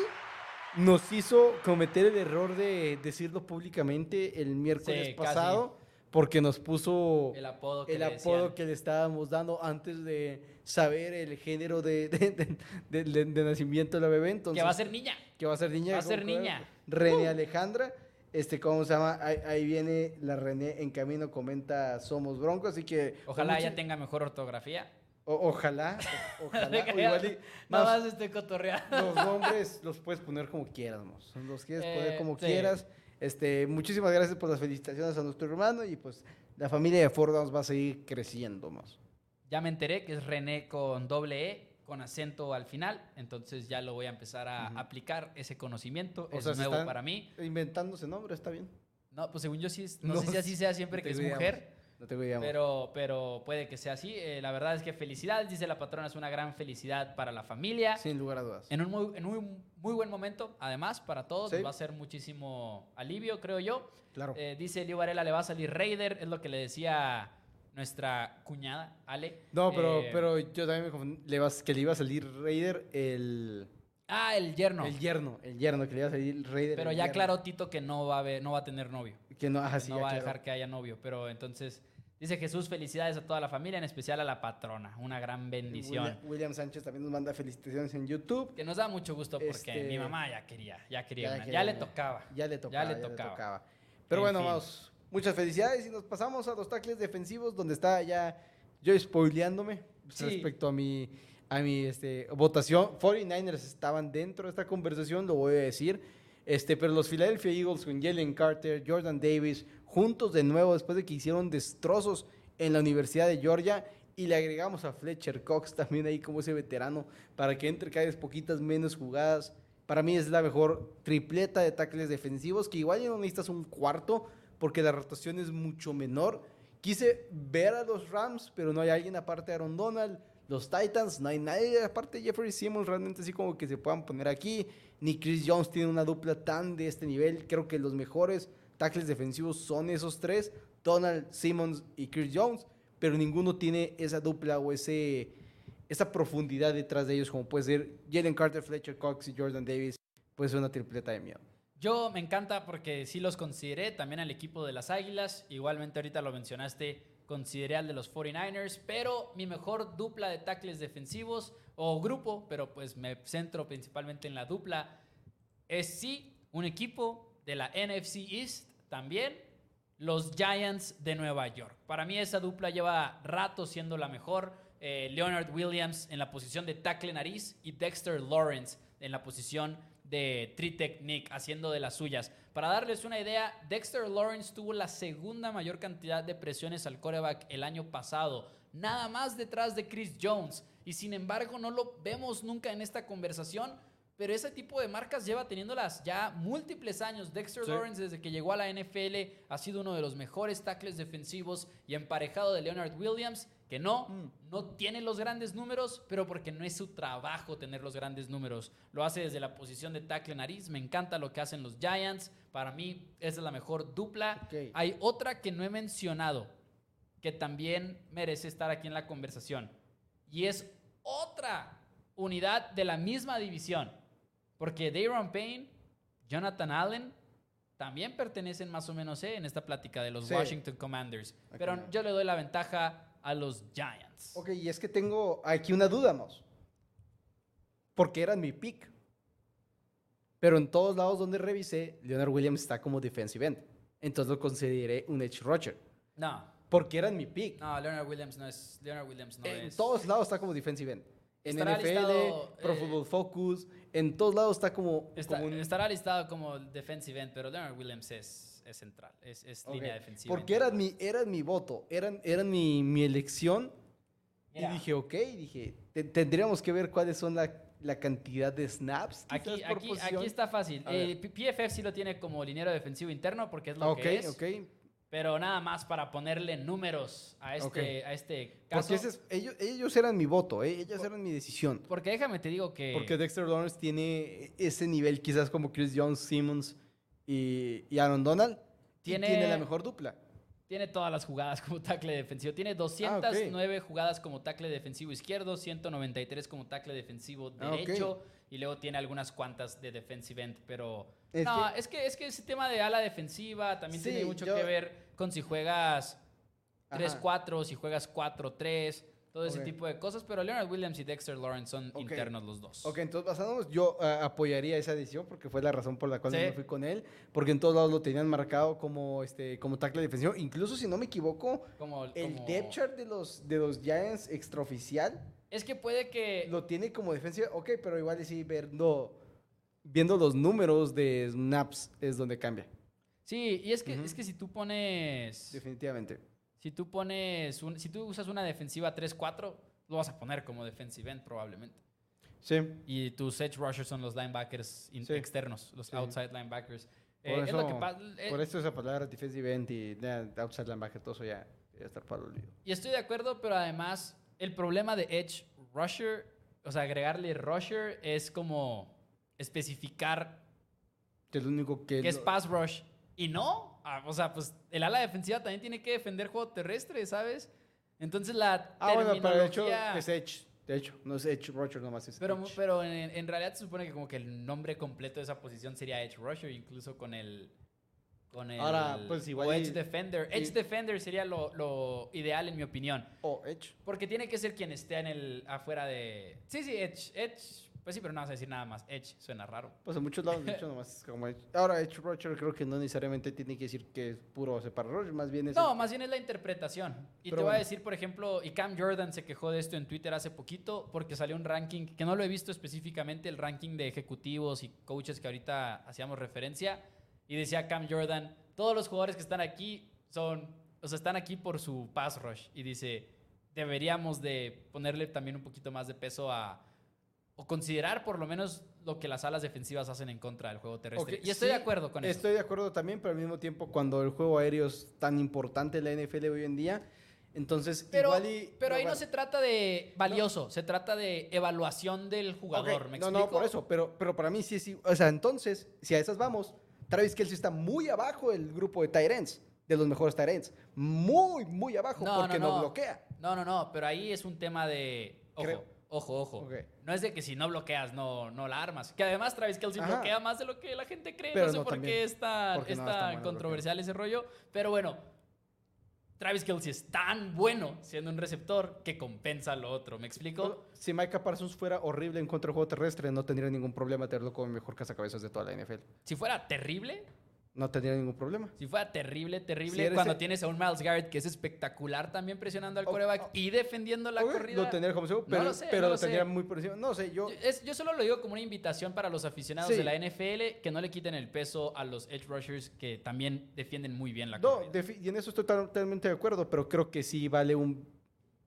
nos hizo cometer el error de decirlo públicamente el miércoles Sí, pasado, porque nos puso el apodo que el le apodo decían. que le estábamos dando antes de saber el género de, de, nacimiento de la bebé. Entonces, que va a ser niña. que va a ser niña. Va a ser ¿cómo que niña. René Alejandra. Este, ¿cómo se llama? Ahí, ahí viene la René en camino, comenta Somos Broncos, así que... Ojalá mucho- ella tenga mejor ortografía. o- ojalá, o- ojalá. o igual y- Nada más, estoy cotorreando. los nombres los puedes poner como quieras, mos. Los quieres poner Eh, como sí. quieras. Este, muchísimas gracias por las felicitaciones a nuestro hermano y pues la familia de Ford Downs va a seguir creciendo más. Ya me enteré que es René con doble E, con acento al final. Entonces ya lo voy a empezar a aplicar ese conocimiento. O es sea, se nuevo están- para mí. Inventándose nombre, está bien. No, pues según yo sí, no, No sé si así sea siempre no que es mujer. No tengo idea. mo. Pero, pero puede que sea así. Eh, la verdad es que felicidades, dice la patrona, es una gran felicidad para la familia. Sin lugar a dudas. En un muy, en un muy buen momento, además, para todos. Sí. Va a ser muchísimo alivio, creo yo. Claro. Eh, dice Liu Varela, le va a salir Raider, es lo que le decía nuestra cuñada, Ale. no, pero, Eh, pero yo también me confundí. Le vas, que le iba a salir Raider el, Ah, el yerno. el yerno. El yerno, que le iba a salir Raider. pero el ya yerno. aclaró Tito que no va a, no va a tener novio. Que no, ajá, sí, no ya va a dejar que haya novio. Pero entonces, dice Jesús, felicidades a toda la familia, en especial a la patrona. Una gran bendición. William, William Sánchez también nos manda felicitaciones en YouTube. Que nos da mucho gusto porque Este- mi mamá ya quería, ya quería, Ya una. quería ya le tocaba. Ya le tocaba. le tocaba. Pero En bueno, fin. vamos. Muchas felicidades y nos pasamos a los tackles defensivos donde está ya yo spoileándome Sí. respecto a mi, a mi este, votación. 49ers estaban dentro de esta conversación, lo voy a decir. Este, pero los Philadelphia Eagles con Jalen Carter, Jordan Davis, juntos de nuevo después de que hicieron destrozos en la Universidad de Georgia y le agregamos a Fletcher Cox también ahí como ese veterano para que entre cada vez poquitas menos jugadas. Para mí es la mejor tripleta de tackles defensivos, que igual ya no necesitas un cuarto porque la rotación es mucho menor. Quise ver a los Rams, pero no hay alguien aparte de Aaron Donald. Los Titans, no hay nadie aparte de Jeffrey Simmons realmente así como que se puedan poner aquí. Ni Chris Jones tiene una dupla tan de este nivel. Creo que los mejores tackles defensivos son esos tres, Donald, Simmons y Chris Jones, pero ninguno tiene esa dupla o esa profundidad detrás de ellos como puede ser Jalen Carter, Fletcher Cox y Jordan Davis. Puede ser una tripleta de miedo. Yo me encanta porque sí los consideré también al equipo de las Águilas. Igualmente ahorita lo mencionaste, consideré al de los 49ers, pero mi mejor dupla de tackles defensivos o grupo, pero pues me centro principalmente en la dupla, es sí un equipo de la NFC East también, los Giants de Nueva York. Para mí esa dupla lleva rato siendo la mejor. Eh, Leonard Williams en la posición de tackle nariz y Dexter Lawrence en la posición de Tritech Nick haciendo de las suyas. Para darles una idea, Dexter Lawrence tuvo la segunda mayor cantidad de presiones al coreback el año pasado, nada más detrás de Chris Jones. Y sin embargo no lo vemos nunca en esta conversación pero ese tipo de marcas lleva teniéndolas ya múltiples años. Dexter Lawrence, desde que llegó a la NFL, ha sido uno de los mejores tackles defensivos y emparejado de Leonard Williams, que no, mm. no tiene los grandes números, pero porque no es su trabajo tener los grandes números. Lo hace desde la posición de tackle nariz. Me encanta lo que hacen los Giants. Para mí, esa es la mejor dupla. Hay otra que no he mencionado, que también merece estar aquí en la conversación. Y es otra unidad de la misma división porque Dayron Payne, Jonathan Allen, también pertenecen más o menos eh, en esta plática de los Washington Commanders. Pero yo le doy la ventaja a los Giants. Ok, y es que tengo aquí una duda más. Porque eran mi pick. Pero en todos lados donde revisé, Leonard Williams está como defensive end. Entonces lo consideré un edge rusher. No. Porque eran mi pick. No, Leonard Williams no es. Leonard Williams no en todos lados está como defensive end en NFL, Pro eh, Football Focus, en todos lados está como, Estará listado como defensive end, pero Leonard Williams es, es central, es, es línea defensiva. Porque era mi, era mi voto, eran, era mi, mi elección. Y dije, ok, dije, tendríamos que ver cuáles son la, la cantidad de snaps. Aquí, aquí, aquí está fácil. Eh, PFF sí lo tiene como liniero defensivo interno porque es lo que es. Ok, ok. Pero nada más para ponerle números a este, a este caso. Porque ellos, ellos, eran mi voto, ¿eh? ellos eran mi decisión. Porque déjame te digo que... Porque Dexter Lawrence tiene ese nivel quizás como Chris Jones, Simmons y, y Aaron Donald. Tiene, tiene la mejor dupla. Tiene todas las jugadas como tackle defensivo. Tiene 209 ah, jugadas como tackle defensivo izquierdo, 193 como tackle defensivo ah, derecho y luego tiene algunas cuantas de defensive end, pero no, es que es que ese tema de ala defensiva también tiene mucho que ver con si juegas 3-4, si juegas 4-3 todo ese tipo de cosas, pero Leonard Williams y Dexter Lawrence son internos los dos. Ok, entonces basándonos, yo uh, apoyaría esa decisión porque fue la razón por la cual me fui con él, porque en todos lados lo tenían marcado como este como tackle defensivo, incluso si no me equivoco, como, el depth chart de los de los Giants extraoficial es que puede que lo tiene como defensiva, ok, pero igual sí viendo viendo los números de snaps es donde cambia. Sí, y es que es que si tú pones definitivamente si tú pones, si tú usas una defensiva 3-4, lo vas a poner como defensive end probablemente. Sí. Y tus edge rushers son los linebackers externos, los outside linebackers. Por, eh, eso, eh, por eso esa palabra defensive end y outside linebacker, todo eso ya, ya está para el olvido. Y estoy de acuerdo, pero además el problema de edge rusher, o sea, agregarle rusher es como especificar que, es único que, que es pass rush. Y no, Ah, o sea, pues el ala defensiva también tiene que defender juego terrestre, ¿sabes? Entonces la ah, bueno, pero de hecho es Edge. De hecho, no es Edge Rusher nomás. Es pero pero en, realidad se supone que como que el nombre completo de esa posición sería Edge Rusher, incluso con el... Con el Ahora, pues igual... O Edge Defender. Edge Defender sería lo, lo, ideal en mi opinión. O Edge. Porque tiene que ser quien esté en el... afuera de... Sí, sí, Edge. Edge Pues sí, pero no vas a decir nada más. Edge suena raro. Pues en muchos lados, de hecho, nomás es como Edge. Ahora, Edge Rusher creo que no necesariamente tiene que decir que es puro separar Rusher, más bien es. No, el- más bien es la interpretación. Y Pero te voy a bueno. decir, por ejemplo, y Cam Jordan se quejó de esto en Twitter hace poquito porque salió un ranking, que no lo he visto específicamente, el ranking de ejecutivos y coaches que ahorita hacíamos referencia. Y decía Cam Jordan, todos los jugadores que están aquí son, o sea, están aquí por su pass rush. Y dice, deberíamos de ponerle también un poquito más de peso a, o considerar por lo menos lo que las alas defensivas hacen en contra del juego terrestre. Y estoy sí, de acuerdo con eso. Estoy de acuerdo también, pero al mismo tiempo, cuando el juego aéreo es tan importante en la NFL hoy en día, entonces Pero, igual y. pero ahí no se trata de valioso, se trata de evaluación del jugador. ¿Me no, explico? no, por eso, pero, pero para mí sí, sí. O sea, entonces, si a esas vamos, Travis Kelsey está muy abajo del grupo de Tyrants, de los mejores Tyrants. Muy, muy abajo, No, porque no, no, no. bloquea. No, no, no, pero ahí es un tema de. Ojo, Creo. Ojo, ojo. No es de que si no bloqueas, no, no la armas. Que además Travis Kelsey Ajá. bloquea más de lo que la gente cree. Pero no sé no, por también. qué es tan, es controversial ese rollo. Pero bueno, Travis Kelsey es tan bueno siendo un receptor que compensa lo otro. ¿Me explico? Si Micah Parsons fuera horrible en contra del juego terrestre, no tendría ningún problema tenerlo como el mejor cazacabezas de toda la NFL. Si fuera terrible, No tendría ningún problema. Si fuera terrible, terrible, Si cuando el- tienes a un Miles Garrett que es espectacular también presionando al coreback oh. y defendiendo la corrida. Lo tendría como segundo, pero, lo sé, pero no lo tendría muy por encima. No sé, yo. Yo, es- yo solo lo digo como una invitación para los aficionados Sí. de la NFL que no le quiten el peso a los edge rushers que también defienden muy bien la No, corrida. defi- y en eso estoy totalmente de acuerdo, pero creo que sí vale un.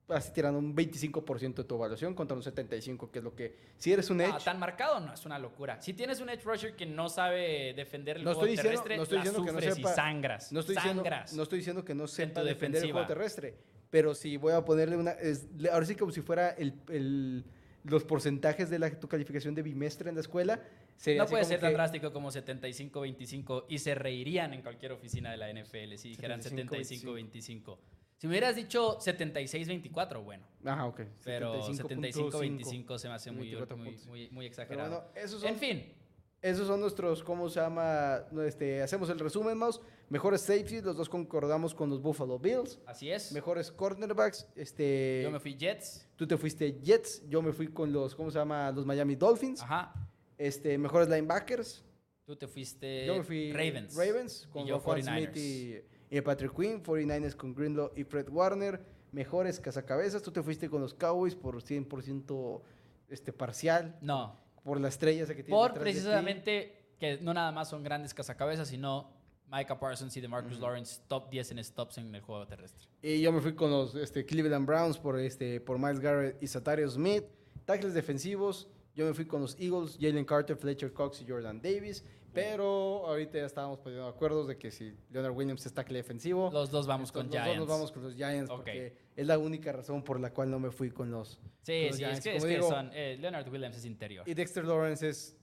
Así tirando un 25% de tu evaluación contra un 75%, que es lo que. Si eres un edge. Ah, tan marcado no es una locura. Si tienes un edge rusher que no sabe defender el No juego diciendo- terrestre, no estoy la diciendo que no sepa- y sangras. No estoy, diciendo, sangras. no estoy diciendo que no sepa defender el juego terrestre, pero si voy a ponerle una... es- ahora sí como si fuera el, el- los porcentajes de la, tu calificación de bimestre en la escuela. sería No puede ser tan que drástico como 75-25 y se reirían en cualquier oficina de la NFL si dijeran 75-25. Si me hubieras dicho 76-24, bueno. Ajá, ok. Pero 75.5. 75-25 se me hace muy, 24 muy, puntos. muy, muy Pero exagerado. bueno, esos son, en fin, esos son nuestros, ¿cómo se llama? Este, hacemos el resumen, Mouse. Mejores safeties, los dos concordamos con los Buffalo Bills. así es. Mejores cornerbacks, este... Yo me fui Jets. Tú te fuiste Jets, yo me fui con los, ¿cómo se llama? Los Miami Dolphins. Ajá. Este, mejores linebackers. Tú te fuiste Yo me fui Ravens. Ravens con Y yo Roquan 49ers. Smith y, y Patrick Quinn, 49ers con Greenlaw y Fred Warner. Mejores cazacabezas, tú te fuiste con los Cowboys por 100% este, parcial, No. por la estrella esa que tiene Por precisamente que no nada más son grandes cazacabezas, sino Micah Parsons y DeMarcus Lawrence top 10 en stops en el juego terrestre. Y yo me fui con los este, Cleveland Browns por, este, por Miles Garrett y Satario Smith. Tackles defensivos, yo me fui con los Eagles, Jalen Carter, Fletcher Cox y Jordan Davis. Pero ahorita ya estábamos poniendo acuerdos de que si Leonard Williams es tackle defensivo, Los dos vamos con los Giants. dos nos vamos con los Giants porque es la única razón por la cual no me fui con los. Sí, los sí, es que, es que son. eh, Leonard Williams es interior. Y Dexter Lawrence es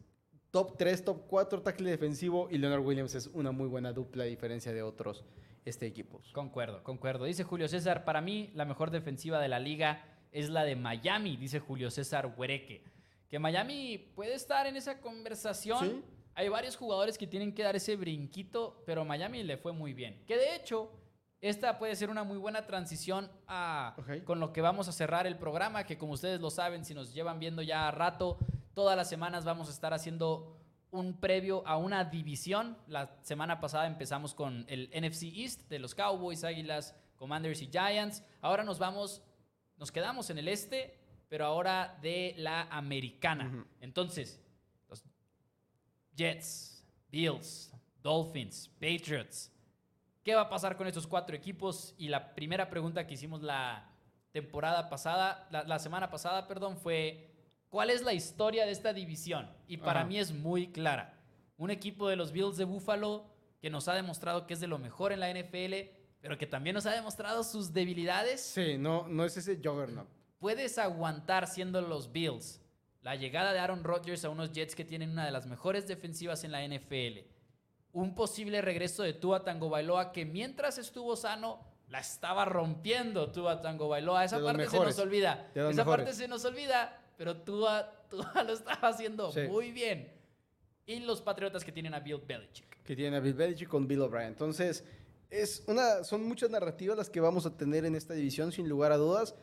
top 3, top 4 tackle defensivo y Leonard Williams es una muy buena dupla a diferencia de otros este, equipos. Concuerdo, concuerdo. Dice Julio César, para mí la mejor defensiva de la liga es la de Miami, dice Julio César Huereque. Que Miami puede estar en esa conversación. Sí. Hay varios jugadores que tienen que dar ese brinquito, pero Miami le fue muy bien. Que de hecho, esta puede ser una muy buena transición a, con lo que vamos a cerrar el programa, que como ustedes lo saben, si nos llevan viendo ya a rato, todas las semanas vamos a estar haciendo un previo a una división. La semana pasada empezamos con el NFC East de los Cowboys, Águilas, Commanders y Giants. Ahora nos vamos, nos quedamos en el este, pero ahora de la americana. Entonces, Jets, Bills, Dolphins, Patriots. ¿Qué va a pasar con estos cuatro equipos? Y la primera pregunta que hicimos la temporada pasada, la, la semana pasada, perdón, fue ¿cuál es la historia de esta división? Y para Ajá. mí es muy clara. Un equipo de los Bills de Buffalo que nos ha demostrado que es de lo mejor en la NFL, pero que también nos ha demostrado sus debilidades. Sí, no, no es ese juggernaut. ¿Puedes aguantar siendo los Bills la llegada de Aaron Rodgers a unos Jets que tienen una de las mejores defensivas en la NFL? Un posible regreso de Tua Tango Bailoa que mientras estuvo sano la estaba rompiendo Tua Tango Bailoa. Esa parte se mejores, nos olvida. Esa parte se nos olvida, pero Tua, Tua lo estaba haciendo Sí. muy bien. Y los Patriotas que tienen a Bill Belichick. que tiene a Bill Belichick con Bill O'Brien. Entonces, es una, son muchas narrativas las que vamos a tener en esta división, sin lugar a dudas.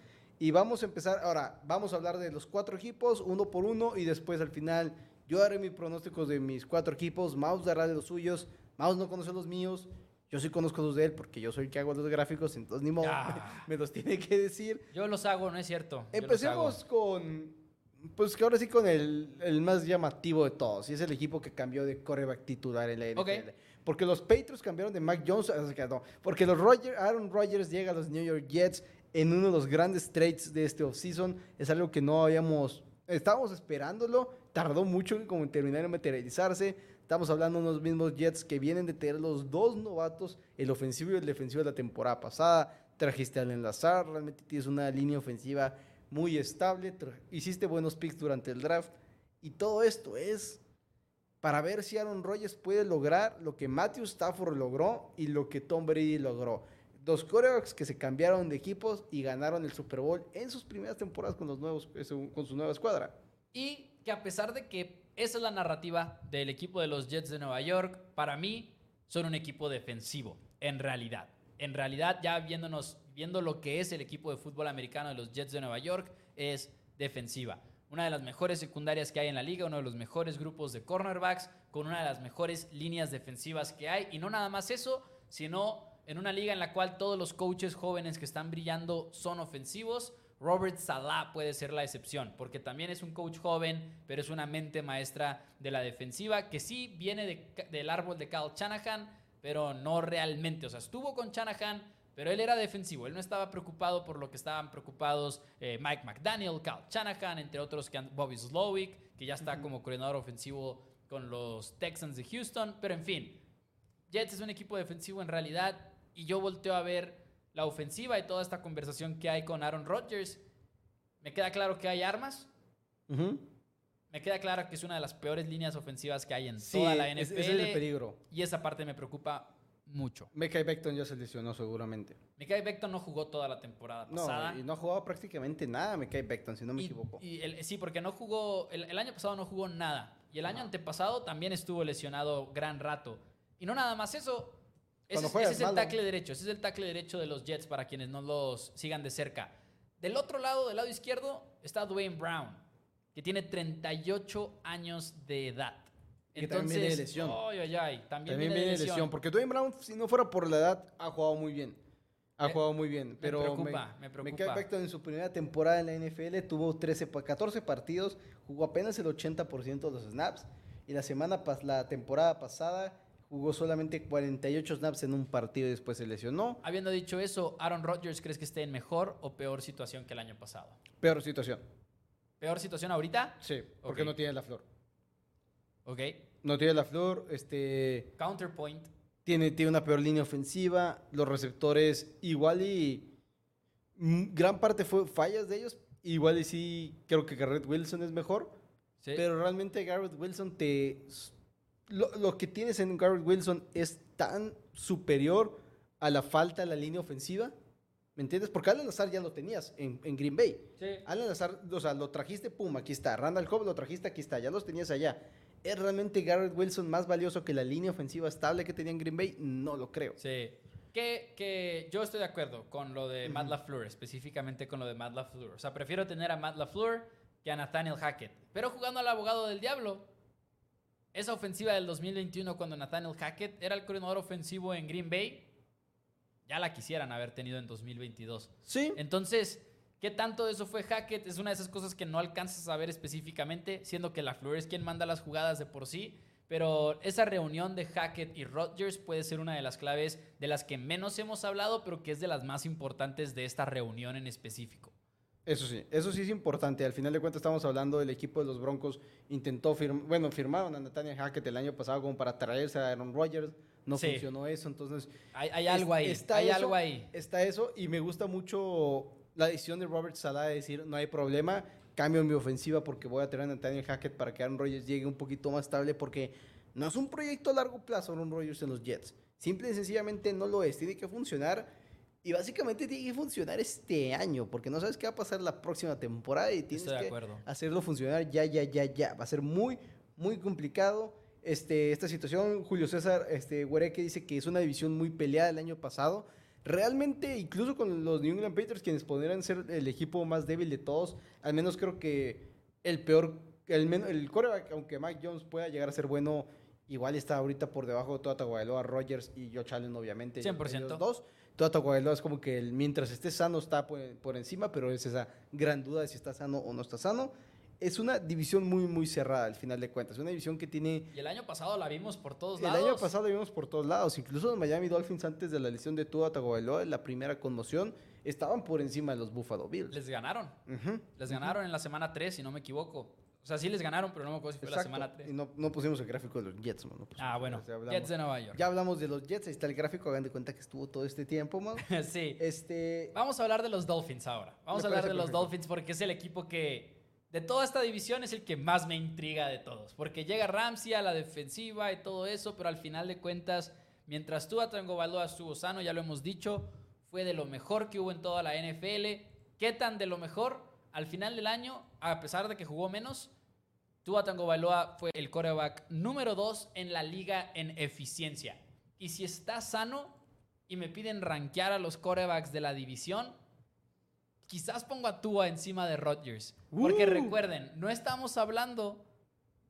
Y vamos a empezar, ahora, vamos a hablar de los cuatro equipos, uno por uno, y después al final yo haré mis pronósticos de mis cuatro equipos, Mouse dará de los suyos, Mouse no conoce los míos, yo sí conozco los de él porque yo soy el que hago los gráficos, entonces ni modo, me los tiene que decir. Yo los hago, no es cierto. Empecemos con, pues que ahora sí con el, el más llamativo de todos, y es el equipo que cambió de coreback titular en la NFL. Porque los Patriots cambiaron de Mac Jones, no, porque los Roger, Aaron Rodgers llega a los New York Jets en uno de los grandes trades de este offseason, es algo que no habíamos, estábamos esperándolo, tardó mucho como en terminar de materializarse, estamos hablando de unos mismos Jets que vienen de tener los dos novatos, el ofensivo y el defensivo de la temporada pasada, trajiste al enlazar, realmente tienes una línea ofensiva muy estable, hiciste buenos picks durante el draft. Y todo esto es para ver si Aaron Rodgers puede lograr lo que Matthew Stafford logró y lo que Tom Brady logró. Dos quarterbacks que se cambiaron de equipos y ganaron el Super Bowl en sus primeras temporadas con, los nuevos, eh, con su nueva escuadra. Y que a pesar de que esa es la narrativa del equipo de los Jets de Nueva York, para mí son un equipo defensivo, en realidad. En realidad, ya viéndonos, viendo lo que es el equipo de fútbol americano de los Jets de Nueva York, es defensiva. Una de las mejores secundarias que hay en la liga, uno de los mejores grupos de cornerbacks, con una de las mejores líneas defensivas que hay. Y no nada más eso, sino en una liga en la cual todos los coaches jóvenes que están brillando son ofensivos. Robert Salah puede ser la excepción, porque también es un coach joven, pero es una mente maestra de la defensiva, que sí viene de- del árbol de Kyle Shanahan, pero no realmente. O sea, estuvo con Shanahan, pero él era defensivo. Él no estaba preocupado por lo que estaban preocupados eh, Mike McDaniel, Kyle Shanahan, entre otros que Bobby Slowick, que ya está como coordinador ofensivo con los Texans de Houston. Pero en fin, Jets es un equipo defensivo en realidad y yo volteo a ver la ofensiva y toda esta conversación que hay con Aaron Rodgers. Me queda claro que hay armas. Me queda claro que es una de las peores líneas ofensivas que hay en Sí, toda la NFL. ese es el peligro. Y esa parte me preocupa mucho. Mekhi Becton ya se lesionó seguramente. Mikael Becton no jugó toda la temporada pasada. No, y no ha jugado prácticamente nada Mekhi Becton, si no me Y- equivoco. y el- sí, porque no jugó, el, el año pasado no jugó nada. Y el año antepasado también estuvo lesionado gran rato. Y no nada más eso. Ese, es- ese el tackle derecho. Ese es el tackle derecho de los Jets para quienes no los sigan de cerca. Del otro lado, del lado izquierdo, está Dwayne Brown, que tiene 38 años de edad. Que también viene de lesión. ay, ay, ay, también, También viene, viene de lesión. lesión, porque Dwayne Brown, si no fuera por la edad, ha jugado muy bien. Ha Me- jugado muy bien, pero preocupa, me preocupa. Mekhi Becton en su primera temporada en la NFL tuvo 13, pa- 14 partidos, jugó apenas el 80% de los snaps y la semana la temporada pasada jugó solamente 48 snaps en un partido y después se lesionó. Habiendo dicho eso, Aaron Rodgers, ¿crees que esté en mejor o peor situación que el año pasado? Peor situación. ¿Peor situación ahorita? Sí, porque no tiene la flor. Ok. No tiene la flor, este Counterpoint. tiene, tiene una peor línea ofensiva, los receptores igual y gran parte fue fallas de ellos, igual y sí creo que Garrett Wilson es mejor, Sí. pero realmente Garrett Wilson te lo, lo que tienes en Garrett Wilson es tan superior a la falta de la línea ofensiva, ¿me entiendes? Porque Alan Lazar ya lo tenías en, en Green Bay. Sí. Alan Lazar, o sea, lo trajiste, pum, aquí está. Randall Cobb lo trajiste, aquí está. Ya los tenías allá. ¿Es realmente Garrett Wilson más valioso que la línea ofensiva estable que tenía en Green Bay? No lo creo. Sí. Que, que yo estoy de acuerdo con lo de Matt LaFleur, específicamente con lo de Matt LaFleur. O sea, prefiero tener a Matt LaFleur que a Nathaniel Hackett. Pero jugando al abogado del diablo, esa ofensiva del 2021 cuando Nathaniel Hackett era el coordinador ofensivo en Green Bay, ya la quisieran haber tenido en 2022. Sí. Entonces, ¿qué tanto de eso fue Hackett? Es una de esas cosas que no alcanzas a saber específicamente, siendo que la Fleur es quien manda las jugadas de por sí. Pero esa reunión de Hackett y Rodgers puede ser una de las claves de las que menos hemos hablado, pero que es de las más importantes de esta reunión en específico. Eso sí, eso sí es importante. Al final de cuentas estamos hablando del equipo de los Broncos. Intentó firmar, bueno, firmaron a Nathaniel Hackett el año pasado como para traerse a Aaron Rodgers. No Sí. funcionó eso, entonces Hay, algo ahí, está hay eso, algo ahí. Está eso y me gusta mucho la decisión de Robert Salah de decir, no hay problema, cambio mi ofensiva porque voy a tener a Nathaniel Hackett para que Aaron Rodgers llegue un poquito más estable porque no es un proyecto a largo plazo Aaron Rodgers en los Jets. Simple y sencillamente no lo es, tiene que funcionar y básicamente tiene que funcionar este año porque no sabes qué va a pasar la próxima temporada y tienes que hacerlo funcionar ya, ya, ya, ya. Va a ser muy, muy complicado. Este, esta situación, Julio César este, Huereque dice que es una división muy peleada el año pasado. realmente, incluso con los New England Patriots, quienes podrían ser el equipo más débil de todos, al menos creo que el peor, el, el quarterback, aunque Mike Jones pueda llegar a ser bueno, igual está ahorita por debajo de Tua Tagovailoa, Rodgers y Josh Allen, obviamente. 100%. ellos dos. Tua Tagovailoa es como que el- mientras esté sano está por, por encima, pero es esa gran duda de si está sano o no está sano. Es una división muy, muy cerrada al final de cuentas. Una división que tiene Y el año pasado la vimos por todos el lados. año pasado lo vimos por todos lados. Incluso los Miami Dolphins antes de la lesión de Tua Tagovailoa, la primera conmoción, estaban por encima de los Buffalo Bills. Les ganaron. Les ganaron en la semana 3, si no me equivoco. O sea, sí les ganaron, pero no me acuerdo si fue la semana 3. Y no, no pusimos el gráfico de los Jets, man, no. Ah, bueno. Hablamos, Jets de Nueva York. ya hablamos de los Jets. Ahí está el gráfico. Hagan de cuenta que estuvo todo este tiempo, man. sí. Este. Vamos a hablar de los Dolphins ahora. Vamos Me a hablar de los. Dolphins porque es el equipo que de toda esta división es el que más me intriga de todos. Porque llega Ramsey a la defensiva y todo eso, pero al final de cuentas, mientras Tua Tagovailoa estuvo sano, ya lo hemos dicho, fue de lo mejor que hubo en toda la NFL. ¿Qué tan de lo mejor? Al final del año, a pesar de que jugó menos, Tua Tagovailoa fue el quarterback número 2 en la liga en eficiencia. Y si está sano y me piden rankear a los quarterbacks de la división, quizás pongo a Tua encima de Rodgers. Porque Uh. recuerden, no estamos hablando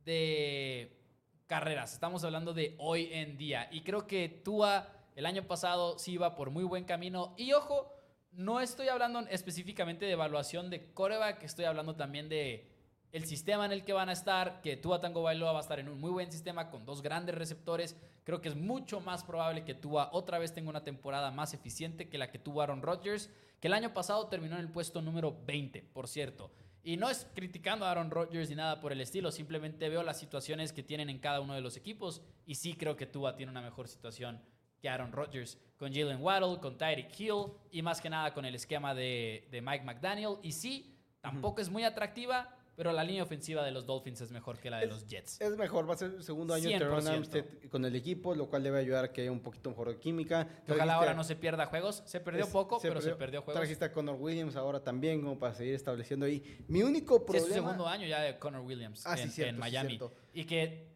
de carreras, estamos hablando de hoy en día. Y creo que Tua el año pasado sí iba por muy buen camino. Y ojo, no estoy hablando específicamente de evaluación de coreback, estoy hablando también de el sistema en el que van a estar, que Tua Tango Bailoa va a estar en un muy buen sistema con dos grandes receptores. Creo que es mucho más probable que Tua otra vez tenga una temporada más eficiente que la que tuvo Aaron Rodgers, que el año pasado terminó en el puesto número 20, por cierto. Y no es criticando a Aaron Rodgers ni nada por el estilo, simplemente veo las situaciones que tienen en cada uno de los equipos y sí creo que Tua tiene una mejor situación que Aaron Rodgers, con Jalen Waddle, con Tyreek Hill y más que nada con el esquema de, de Mike McDaniel. Y sí, tampoco es muy atractiva, pero la línea ofensiva de los Dolphins es mejor que la de Es- los Jets. Es mejor, va a ser el segundo año de 100%. Teron Armstead con el equipo, lo cual debe ayudar a que haya un poquito mejor de química. Que Ojalá ahora no se pierda juegos. Se perdió es- poco, pero se perdió juegos. Trajiste a Connor Williams ahora también, como para seguir estableciendo ahí. Mi único Sí, problema. es su segundo año ya de Connor Williams Ah, sí, en, cierto, en sí, Miami. cierto. y que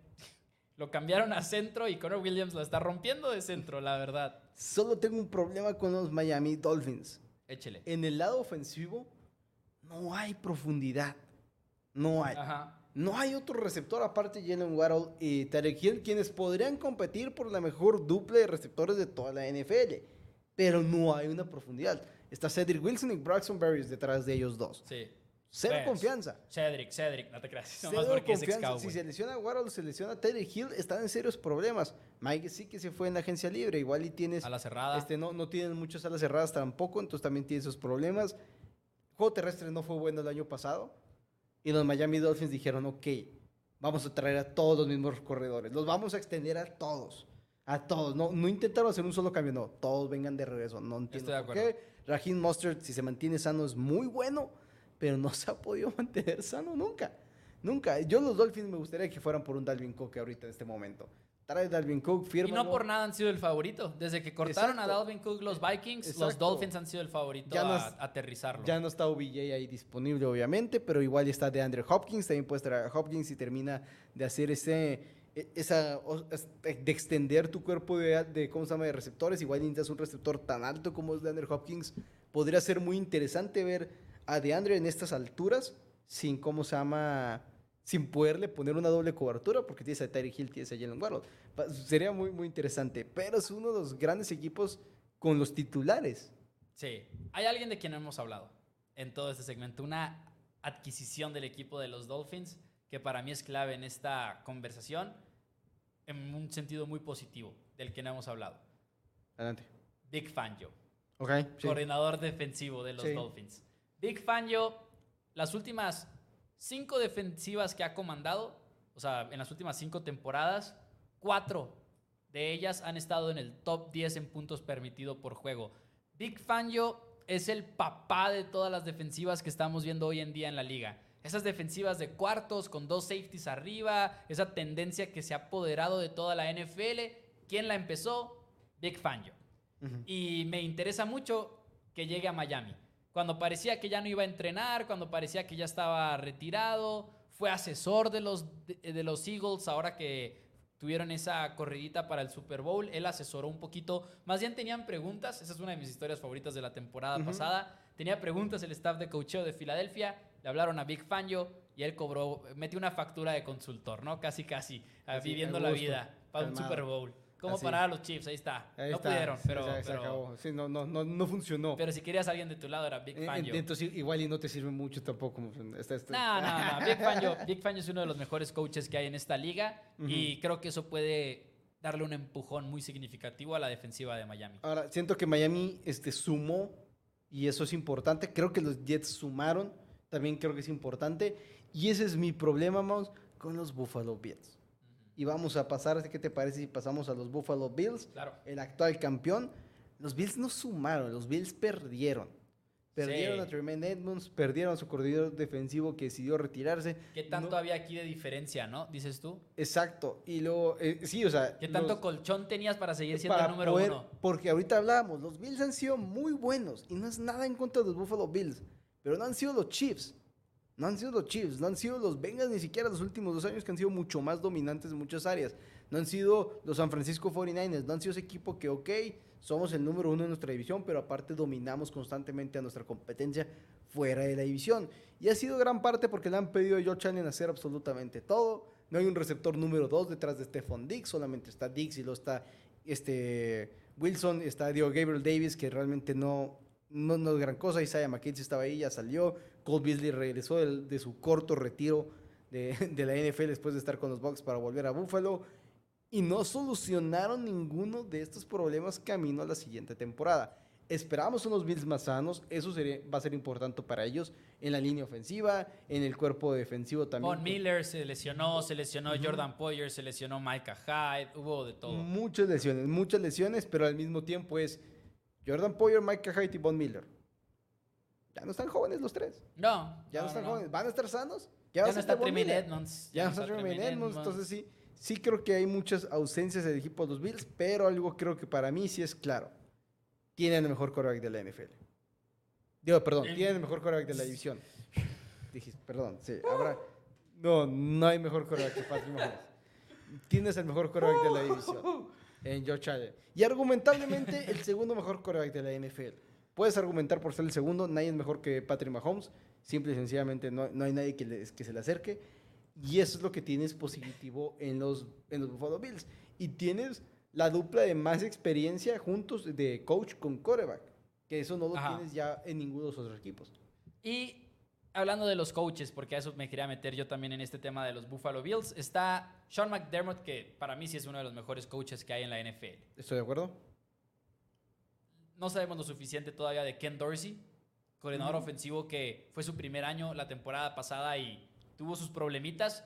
lo cambiaron a centro y Connor Williams la está rompiendo de centro, la verdad. Solo tengo un problema con los Miami Dolphins. Échele. En el lado ofensivo, no hay profundidad. No hay. Ajá. No hay otro receptor aparte de Jalen Waddle y Tarek Hill, quienes podrían competir por la mejor dupla de receptores de toda la NFL. Pero no hay una profundidad. Está Cedric Wilson y Braxton Berries detrás de ellos dos. Sí. Cero confianza. Cedric, Cedric, no te creas. Nomás Cero porque es confianza. ex Si se lesiona Waddle, se lesiona Tarek Hill, están en serios problemas. Mike sí que se fue en la agencia libre. Igual y tienes... A la cerrada. Este, no, no tienen muchas alas cerradas tampoco, entonces también tiene esos problemas. juego terrestre no fue bueno el año pasado. Y los Miami Dolphins dijeron, ok, vamos a traer a todos los mismos corredores. Los vamos a extender a todos. A todos. No, no intentaron hacer un solo cambio, no. Todos vengan de regreso. No entiendo Estoy de por acuerdo. qué. Raheem Mustard, si se mantiene sano, es muy bueno. Pero no se ha podido mantener sano nunca. Nunca. Yo los Dolphins me gustaría que fueran por un Dalvin Cook ahorita en este momento. Trae Dalvin Cook, Y firma. no por nada han sido el favorito. Desde que cortaron a. Dalvin Cook los Vikings, los. Dolphins han sido el favorito Ya no a, aterrizarlo. Ya no está OBJ ahí disponible, obviamente, pero igual está de Andre Hopkins. También puedes traer a Hopkins y termina de hacer ese, e- esa, de extender tu cuerpo de, de, ¿cómo se llama?, de receptores. Igual necesitas un receptor tan alto como es de Andre Hopkins. Podría ser muy interesante ver a DeAndre en estas alturas sin, ¿cómo se llama?, sin poderle poner una doble cobertura, porque tienes a Terry Hill, tienes a Jalen. Pa- Sería muy, muy interesante, pero es uno de los grandes equipos con los titulares. Sí. Hay alguien de quien no hemos hablado en todo este segmento. Una adquisición del equipo de los Dolphins que para mí es clave en esta conversación en un sentido muy positivo del que no hemos hablado. Adelante. Big Fangio, Ok. sí. coordinador defensivo de los Sí. Dolphins. Big Fangio, las últimas cinco defensivas que ha comandado, o sea, en las últimas cinco temporadas, cuatro de ellas han estado en el top 10 en puntos permitido por juego. Big Fangio es el papá de todas las defensivas que estamos viendo hoy en día en la liga. Esas defensivas de cuartos con dos safeties arriba, esa tendencia que se ha apoderado de toda la NFL. ¿Quién la empezó? Big Fangio. Ujú. Y me interesa mucho que llegue a Miami. Cuando parecía que ya no iba a entrenar, cuando parecía que ya estaba retirado, fue asesor de los, de, de los Eagles, ahora que tuvieron esa corridita para el Super Bowl. Él asesoró un poquito. Más bien tenían preguntas. Esa es una de mis historias favoritas de la temporada pasada. Tenía preguntas el staff de coacheo de Filadelfia. Le hablaron a Big Fangio y él cobró, metió una factura de consultor, ¿no? Casi, casi, Así, viviendo la vida para un. Super Bowl. ¿Cómo Así. parar a los Chiefs? Ahí está. Ahí no está, pudieron, pero, se, se pero, acabó. Sí, no, no, no, no funcionó. pero si querías a alguien de tu lado era Big Eh, Fangio. Entonces igual y no te sirve mucho tampoco. Está, está- No, no, no. Big Fangio, Big Fangio es uno de los mejores coaches que hay en esta liga y creo que eso puede darle un empujón muy significativo a la defensiva de Miami. Ahora, siento que Miami este, sumó y eso es importante. Creo que los Jets sumaron, también creo que es importante. Y ese es mi problema, Mouse, con los Buffalo Bills. Y vamos a pasar, que te parece si pasamos a los Buffalo Bills? Claro. El actual campeón. Los Bills no sumaron, los Bills perdieron. Perdieron Sí. a Tremaine Edmonds, perdieron a su coordinador defensivo que decidió retirarse. ¿Qué tanto No- había aquí de diferencia, no? Dices tú. Exacto. Y luego, eh, sí, o sea. ¿Qué tanto los- colchón tenías para seguir siendo para el número poder- uno? Porque ahorita hablábamos, los Bills han sido muy buenos y no es nada en contra de los Buffalo Bills, pero no han sido los Chiefs. No han sido los Chiefs, no han sido los Bengals ni siquiera los últimos dos años que han sido mucho más dominantes en muchas áreas. No han sido los San Francisco 49ers, no han sido ese equipo que, ok, somos el número uno en nuestra división, pero aparte dominamos constantemente a nuestra competencia fuera de la división. Y ha sido gran parte porque le han pedido a Josh Allen hacer absolutamente todo. No hay un receptor número dos detrás de Stephon Diggs, solamente está Diggs y luego está este, Wilson, está Diego Gabriel Davis, que realmente no, no, no es gran cosa. Isaiah McKenzie estaba ahí, ya salió. Cole Beasley regresó de su corto retiro de, de la NFL después de estar con los Bucks para volver a Buffalo. Y no solucionaron ninguno de estos problemas camino a la siguiente temporada. Esperamos unos Bills más sanos, eso sería- va a ser importante para ellos en la línea ofensiva, en el cuerpo defensivo también. Von Miller se lesionó, se lesionó Jordan Poyer, se lesionó Micah Hyde, hubo de todo. Muchas lesiones, muchas lesiones, pero al mismo tiempo es Jordan Poyer, Micah Hyde y Von Miller. Ya no están jóvenes los tres. No, Ya no, están jóvenes. ¿Van a estar sanos? Ya, va a no está Tremaine. Edmonds. Ya no está Tremaine Edmonds. Entonces sí, sí creo que hay muchas ausencias del equipo de los Bills, pero algo creo que para mí sí es claro. Tienen el mejor quarterback de la NFL. Digo, perdón, El- tienen el mejor quarterback de la división. Dijiste, perdón, sí, habrá... No, no hay mejor quarterback que Patrick Mahomes. Tienes el mejor quarterback de la división. En Josh Allen. Y argumentablemente el segundo mejor quarterback de la NFL. Puedes argumentar por ser el segundo, nadie es mejor que Patrick Mahomes. Simple y sencillamente no, no hay nadie que, le- que se le acerque. Y eso es lo que tienes positivo en los, en los Buffalo Bills. Y tienes la dupla de más experiencia juntos de coach con quarterback. Que eso no lo Ajá. tienes ya en ninguno de los otros equipos. Y hablando de los coaches, porque a eso me quería meter yo también en este tema de los Buffalo Bills, está Sean McDermott, que para mí sí es uno de los mejores coaches que hay en la NFL. ¿Estoy de acuerdo? No sabemos lo suficiente todavía de Ken Dorsey, coordinador ofensivo que fue su primer año la temporada pasada y tuvo sus problemitas.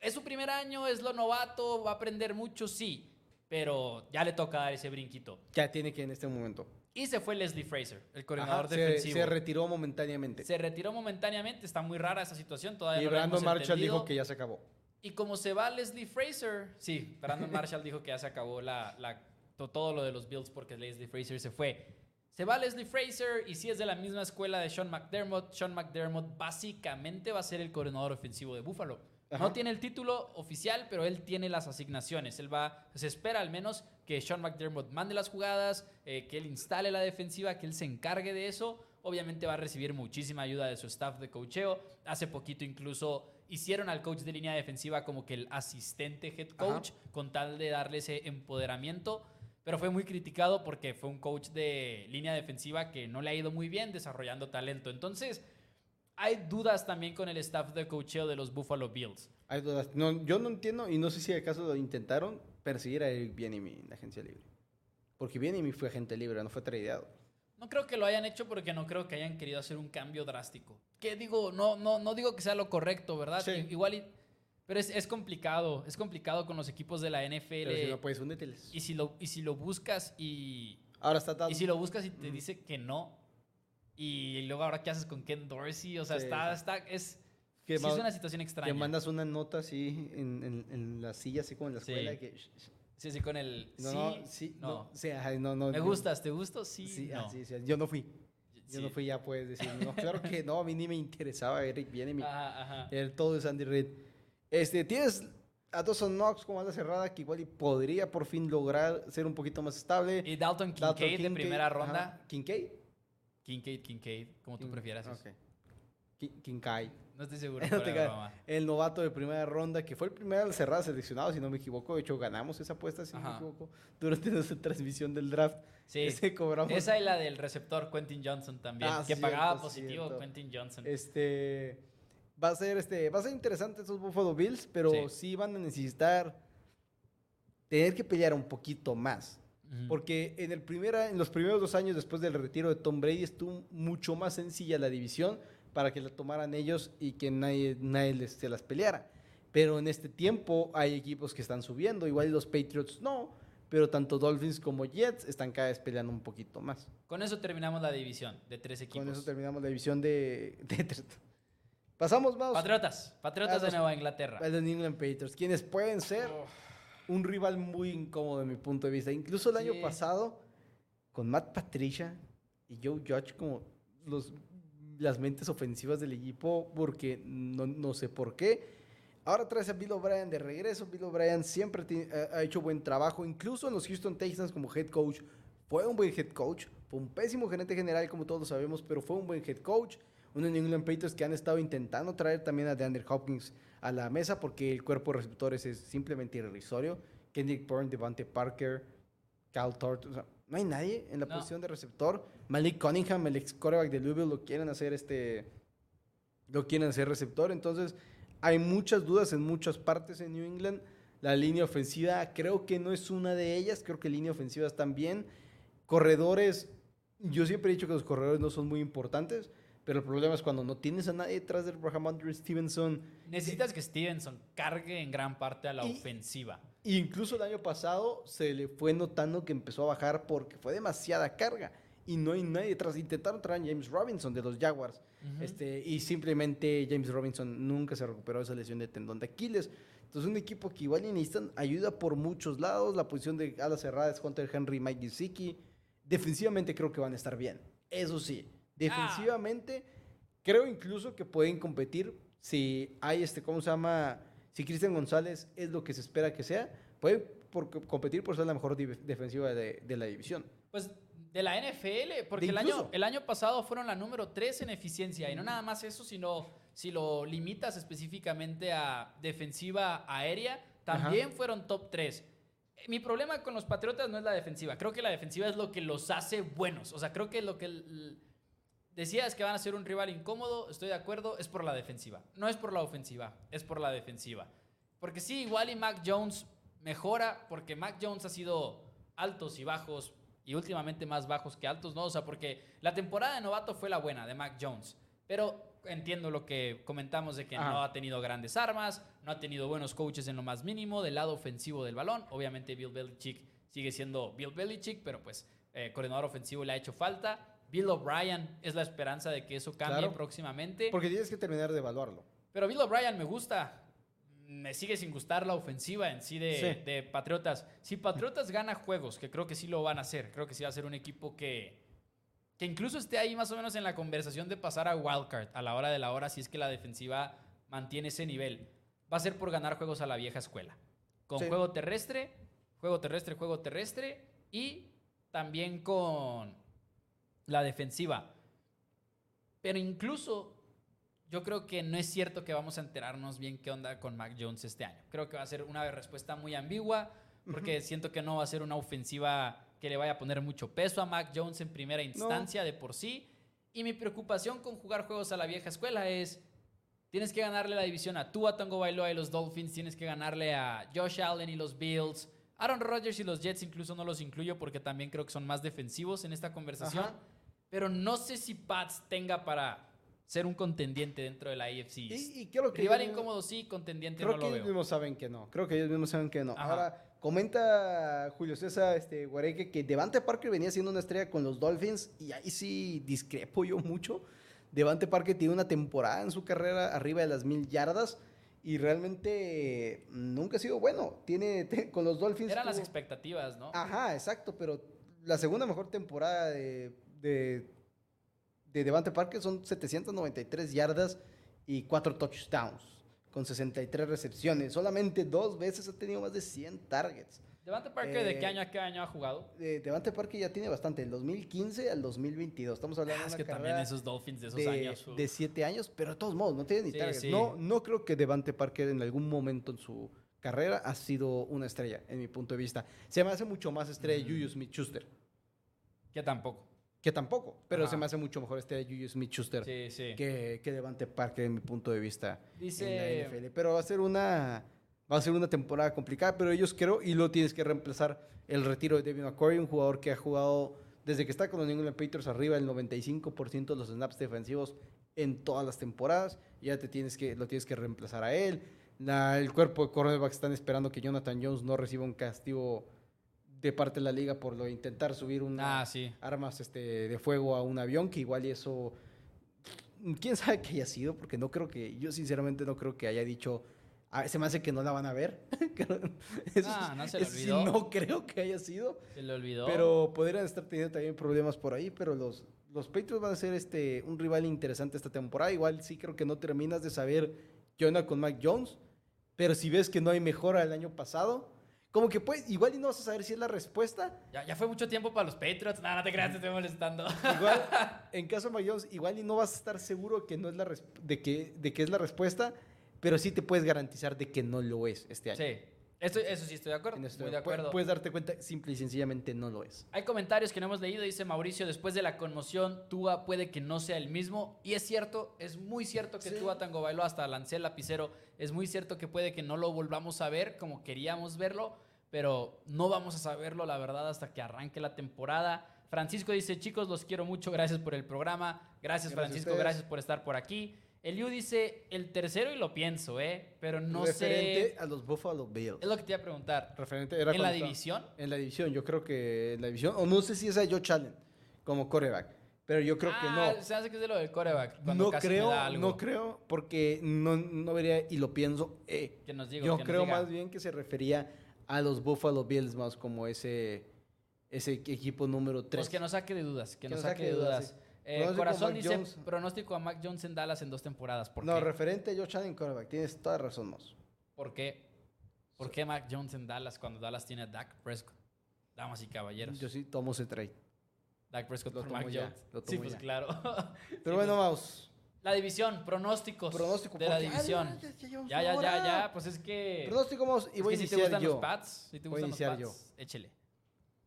Es su primer año, es lo novato, va a aprender mucho, sí, pero ya le toca dar ese brinquito. Ya tiene que en este momento. Y se fue Leslie Fraser, el coordinador Ajá, se, defensivo. se retiró momentáneamente. Se retiró momentáneamente, está muy rara esa situación, todavía y no Brandon Marshall entendido. dijo que ya se acabó. Y como se va Leslie Fraser, sí, Brandon Marshall dijo que ya se acabó la, la- todo lo de los Bills porque Leslie Fraser se fue. Se va Leslie Fraser y si es de la misma escuela de Sean McDermott, Sean McDermott básicamente va a ser el coordinador ofensivo de Buffalo. Ajá. No tiene el título oficial, pero él tiene las asignaciones. Él va, se espera al menos que Sean McDermott mande las jugadas, eh, que él instale la defensiva, que él se encargue de eso. Obviamente va a recibir muchísima ayuda de su staff de coacheo. Hace poquito incluso hicieron al coach de línea defensiva como que el asistente head coach con tal de darle ese empoderamiento. Pero fue muy criticado porque fue un coach de línea defensiva que no le ha ido muy bien desarrollando talento. Entonces, hay dudas también con el staff de coacheo de los Buffalo Bills. Hay dudas. No, yo no entiendo y no sé si acaso lo intentaron perseguir a Eric Bieniemy en la agencia libre. Porque Bieniemy fue agente libre, no fue tradeado. No creo que lo hayan hecho porque no creo que hayan querido hacer un cambio drástico. Que digo, no, no, no digo que sea lo correcto, ¿verdad? Sí. Igual, pero es, es complicado. Es complicado con los equipos de la NFL. Pero si no puedes, úneteles. y, si lo, y si lo buscas y, Ahora está dando. y si lo buscas y te Ujú. dice que no. Y luego ahora qué haces con Ken Dorsey. O sea, Sí, está, sí. está, es, que sí ma- es una situación extraña. que mandas una nota así en, en, en la silla, así como en la Sí. escuela. Que, Sí, sí, con el no, sí, no, sí, no. no. sí, ajá, no, no, Me yo- gustas, ¿te gusto? Sí, Sí, no. ah, sí, sí, yo no fui. Yo Sí. no fui, ya puedes decir. No, claro que no, a mí ni me interesaba Eric Bieniemy. Ajá, ajá. El todo es Andy Reid. Este, tienes a Dawson Knox como ala cerrada, que igual y podría por fin lograr ser un poquito más estable. Y Dalton Dalton Kincaid de primera ajá. ronda. ¿Kincaid? Kincaid, Kincaid, como tú prefieras. ok. Ki- Kincaid. No estoy seguro. No. El novato de primera ronda, que fue el primer ala cerrada seleccionado, si no me equivoco. De hecho, ganamos esa apuesta, si no me Ajá. equivoco, durante nuestra transmisión del draft. Sí. Ese cobramos. Esa y la del receptor Quentin Johnson también. Ah, que cierto, pagaba positivo cierto. Quentin Johnson. Este va a ser este va a ser interesante esos Buffalo Bills, pero Sí. sí, van a necesitar tener que pelear un poquito más, Ujú. porque en el primera en los primeros dos años después del retiro de Tom Brady estuvo mucho más sencilla la división para que la tomaran ellos y que nadie nadie les, se las peleara. Pero en este tiempo hay equipos que están subiendo, igual los Patriots no, pero tanto Dolphins como Jets están cada vez peleando un poquito más. Con eso terminamos la división de tres equipos. Con eso terminamos la división de, de tres. Pasamos, vamos. Patriotas. Patriotas de Nueva Inglaterra. a los New England Patriots, quienes pueden ser un rival muy incómodo de mi punto de vista. Incluso el año Sí. pasado, con Matt Patricia y Joe Judge como los, las mentes ofensivas del equipo, porque no, no sé por qué. Ahora traes a Bill O'Brien de regreso. Bill O'Brien siempre ti- ha- ha hecho buen trabajo, incluso en los Houston Texans como head coach. Fue un buen head coach. Fue un pésimo gerente general, como todos sabemos, pero fue un buen head coach. Unos New England Patriots que han estado intentando traer también a DeAndre Hopkins a la mesa porque el cuerpo de receptores es simplemente irrisorio. Kendrick Bourne, Devante Parker, Cal Tort. o sea, no hay nadie en la No. posición de receptor. Malik Cunningham, el ex quarterback de Louisville, lo quieren hacer este. Lo quieren hacer receptor. Entonces, hay muchas dudas en muchas partes en New England. La línea ofensiva creo que no es una de ellas. Creo que línea ofensiva están bien. Corredores, yo siempre he dicho que los corredores no son muy importantes. Pero el problema es cuando no tienes a nadie detrás del Rahamondre Stevenson. Necesitas que Stevenson cargue en gran parte a la Y- ofensiva. Incluso el año pasado se le fue notando que empezó a bajar porque fue demasiada carga. Y no hay nadie detrás. Intentaron traer a James Robinson de los Jaguars. Este, y simplemente James Robinson nunca se recuperó de esa lesión de tendón de Aquiles. Entonces, un equipo que igual necesitan ayuda por muchos lados. La posición de ala cerrada es Hunter Henry Mike Gesicki. Defensivamente creo que van a estar bien. Eso sí, defensivamente creo incluso que pueden competir si hay este, ¿cómo se llama? Si Cristian González es lo que se espera que sea, puede por, competir por ser la mejor defensiva de, de la división. Pues de la NFL, porque el año, el año pasado fueron la número 3 en eficiencia. Y no nada más eso, sino si lo limitas específicamente a defensiva aérea, también fueron top 3. Mi problema con los Patriotas no es la defensiva. Creo que la defensiva es lo que los hace buenos. O sea, creo que lo que l- decías que van a ser un rival incómodo, estoy de acuerdo, es por la defensiva. No es por la ofensiva, es por la defensiva. Porque sí, igual y Mac Jones mejora, porque Mac Jones ha sido altos y bajos, y últimamente más bajos que altos, ¿no? O sea, porque la temporada de novato fue la buena de Mac Jones. Pero entiendo lo que comentamos de que Ajá. no ha tenido grandes armas, no ha tenido buenos coaches en lo más mínimo del lado ofensivo del balón. Obviamente Bill Belichick sigue siendo Bill Belichick, pero pues eh, coordinador ofensivo le ha hecho falta. Bill O'Brien es la esperanza de que eso cambie Claro. próximamente. Porque tienes que terminar de evaluarlo. Pero Bill O'Brien me gusta. Me sigue sin gustar la ofensiva en sí de, Sí. de Patriotas. Si Patriotas gana juegos, que creo que sí lo van a hacer, creo que sí va a ser un equipo que, que incluso esté ahí más o menos en la conversación de pasar a Wildcard a la hora de la hora, si es que la defensiva mantiene ese nivel. Va a ser por ganar juegos a la vieja escuela. Con Sí. juego terrestre, juego terrestre, juego terrestre y también con la defensiva. Pero incluso yo creo que no es cierto que vamos a enterarnos bien qué onda con Mac Jones este año. Creo que va a ser una respuesta muy ambigua porque siento que no va a ser una ofensiva que le vaya a poner mucho peso a Mac Jones en primera instancia de por sí. Y mi preocupación con jugar juegos a la vieja escuela es tienes que ganarle la división a Tua Tango Bailoa y los Dolphins, tienes que ganarle a Josh Allen y los Bills. Aaron Rodgers y los Jets incluso no los incluyo porque también creo que son más defensivos en esta conversación. Ajá. Pero no sé si Pats tenga para ser un contendiente dentro de la AFC. Y, y creo que Rival incómodo sí, contendiente Creo no que lo ellos veo. mismos saben que no. Creo que ellos mismos saben que no. Ajá. Ahora, comenta Julio César este, Guareque que Devante Parker venía siendo una estrella con los Dolphins y ahí sí discrepo yo mucho. Devante Parker tiene una temporada en su carrera arriba de las mil yardas y realmente nunca ha sido bueno. Tiene te- con los Dolphins. Eran las expectativas, ¿no? Ajá, exacto, pero la segunda mejor temporada de, de, de Devante Parker son 793 yardas y 4 touchdowns con 63 recepciones. Solamente dos veces ha tenido más de 100 targets. Devante Parker, ¿de qué Eh, año a qué año ha jugado? Eh, Devante Parker ya tiene bastante, del 2015 al 2022. Estamos hablando Ah, de una que también carrera esos Dolphins de esos de, años. de 7 años, pero de todos modos, no tiene ni Sí, targets. sí. No, no creo que Devante Parker en algún momento en su carrera ha sido una estrella, en mi punto de vista. Se me hace mucho más estrella Mm. Juju Smith-Schuster, Que tampoco. Que tampoco, pero Ajá. se me hace mucho mejor estrella Juju Smith-Schuster Sí, sí. que, que Devante Parker en mi punto de vista Dice- en la NFL. Pero va a ser una va a ser una temporada complicada, pero ellos creo y lo tienes que reemplazar el retiro de David McCoy, un jugador que ha jugado desde que está con los New England Patriots arriba el 95% de los snaps defensivos en todas las temporadas, ya te tienes que lo tienes que reemplazar a él. La- el cuerpo de cornerbacks están esperando que Jonathan Jones no reciba un castigo de parte de la liga por lo de intentar subir una Ah, sí. armas este, de fuego a un avión, que igual y eso, quién sabe qué haya sido, porque no creo que, yo sinceramente no creo que haya dicho, "Ah, se me hace que no la van a ver. Eso Ah, no se le olvidó. no creo que haya sido, Se le olvidó. pero podrían estar teniendo también problemas por ahí, pero los, los Patriots van a ser este, un rival interesante esta temporada, igual sí creo que no terminas de saber qué onda con Mac Jones, pero si ves que no hay mejora el año pasado, como que pues, igual y no vas a saber si es la respuesta, Ya, ya fue mucho tiempo para los Patriots. No, no te creas, te estoy molestando. Igual, en caso de igual y no vas a estar seguro que no es la de, que, de que es la respuesta, pero sí te puedes garantizar de que no lo es este año. sí. Esto, eso sí estoy de acuerdo. En esto- Muy de acuerdo. Puedes darte cuenta, simple y sencillamente no lo es. Hay comentarios que no hemos leído, dice Mauricio, después de la conmoción, Tua puede que no sea el mismo. Y es cierto, es muy cierto que Sí. Tua Tango bailó hasta lancé el lapicero. Es muy cierto que puede que no lo volvamos a ver como queríamos verlo, pero no vamos a saberlo, la verdad, hasta que arranque la temporada. Francisco dice, chicos, los quiero mucho, gracias por el programa. Gracias, Francisco, gracias por estar por aquí. Eliu dice, el tercero y lo pienso, ¿eh? Pero no Referente sé... a los Buffalo Bills. Es lo que te iba a preguntar. Referente era ¿En la división? En la división, yo creo que en la división, o no sé si es a Joe Allen como coreback, pero yo creo que Ah, no. Se hace que es de lo del coreback. cuando No casi me creo, da algo. no creo, porque no, no vería y lo pienso. eh, Que nos diga, Yo que nos creo diga. más bien que se refería a los Buffalo Bills más como ese, ese equipo número 3. Pues que nos saque de dudas, que, nos saque de dudas. Eh, Corazón dice Jones. pronóstico a Mac Jones en Dallas en dos temporadas. ¿Por No, qué? referente a Josh Allen quarterback, tienes toda razón. ¿Por qué? ¿Por qué Mac Jones en Dallas cuando Dallas tiene a Dak Prescott? Damas y caballeros. Yo sí tomo ese trade. Dak Prescott Lo por tomo Mac ya, Jones. lo sí, pues ya. claro. Pero Sí, bueno, pues. La división, pronósticos Pronóstico. de la ah, división. ya, ya Ya, ya. Pues es que. Pronóstico, Moss, y voy a si te iniciar gustan yo. los Pats, si te gustan los iniciar Pats, échele.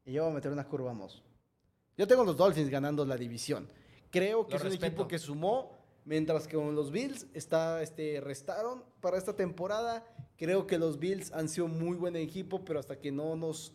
Y yo voy a meter una curva, Moss. Yo tengo los Dolphins ganando la división. Creo que Lo es un equipo que sumó, mientras que con los Bills está, este, restaron para esta temporada. Creo que los Bills han sido muy buen equipo, pero hasta que no nos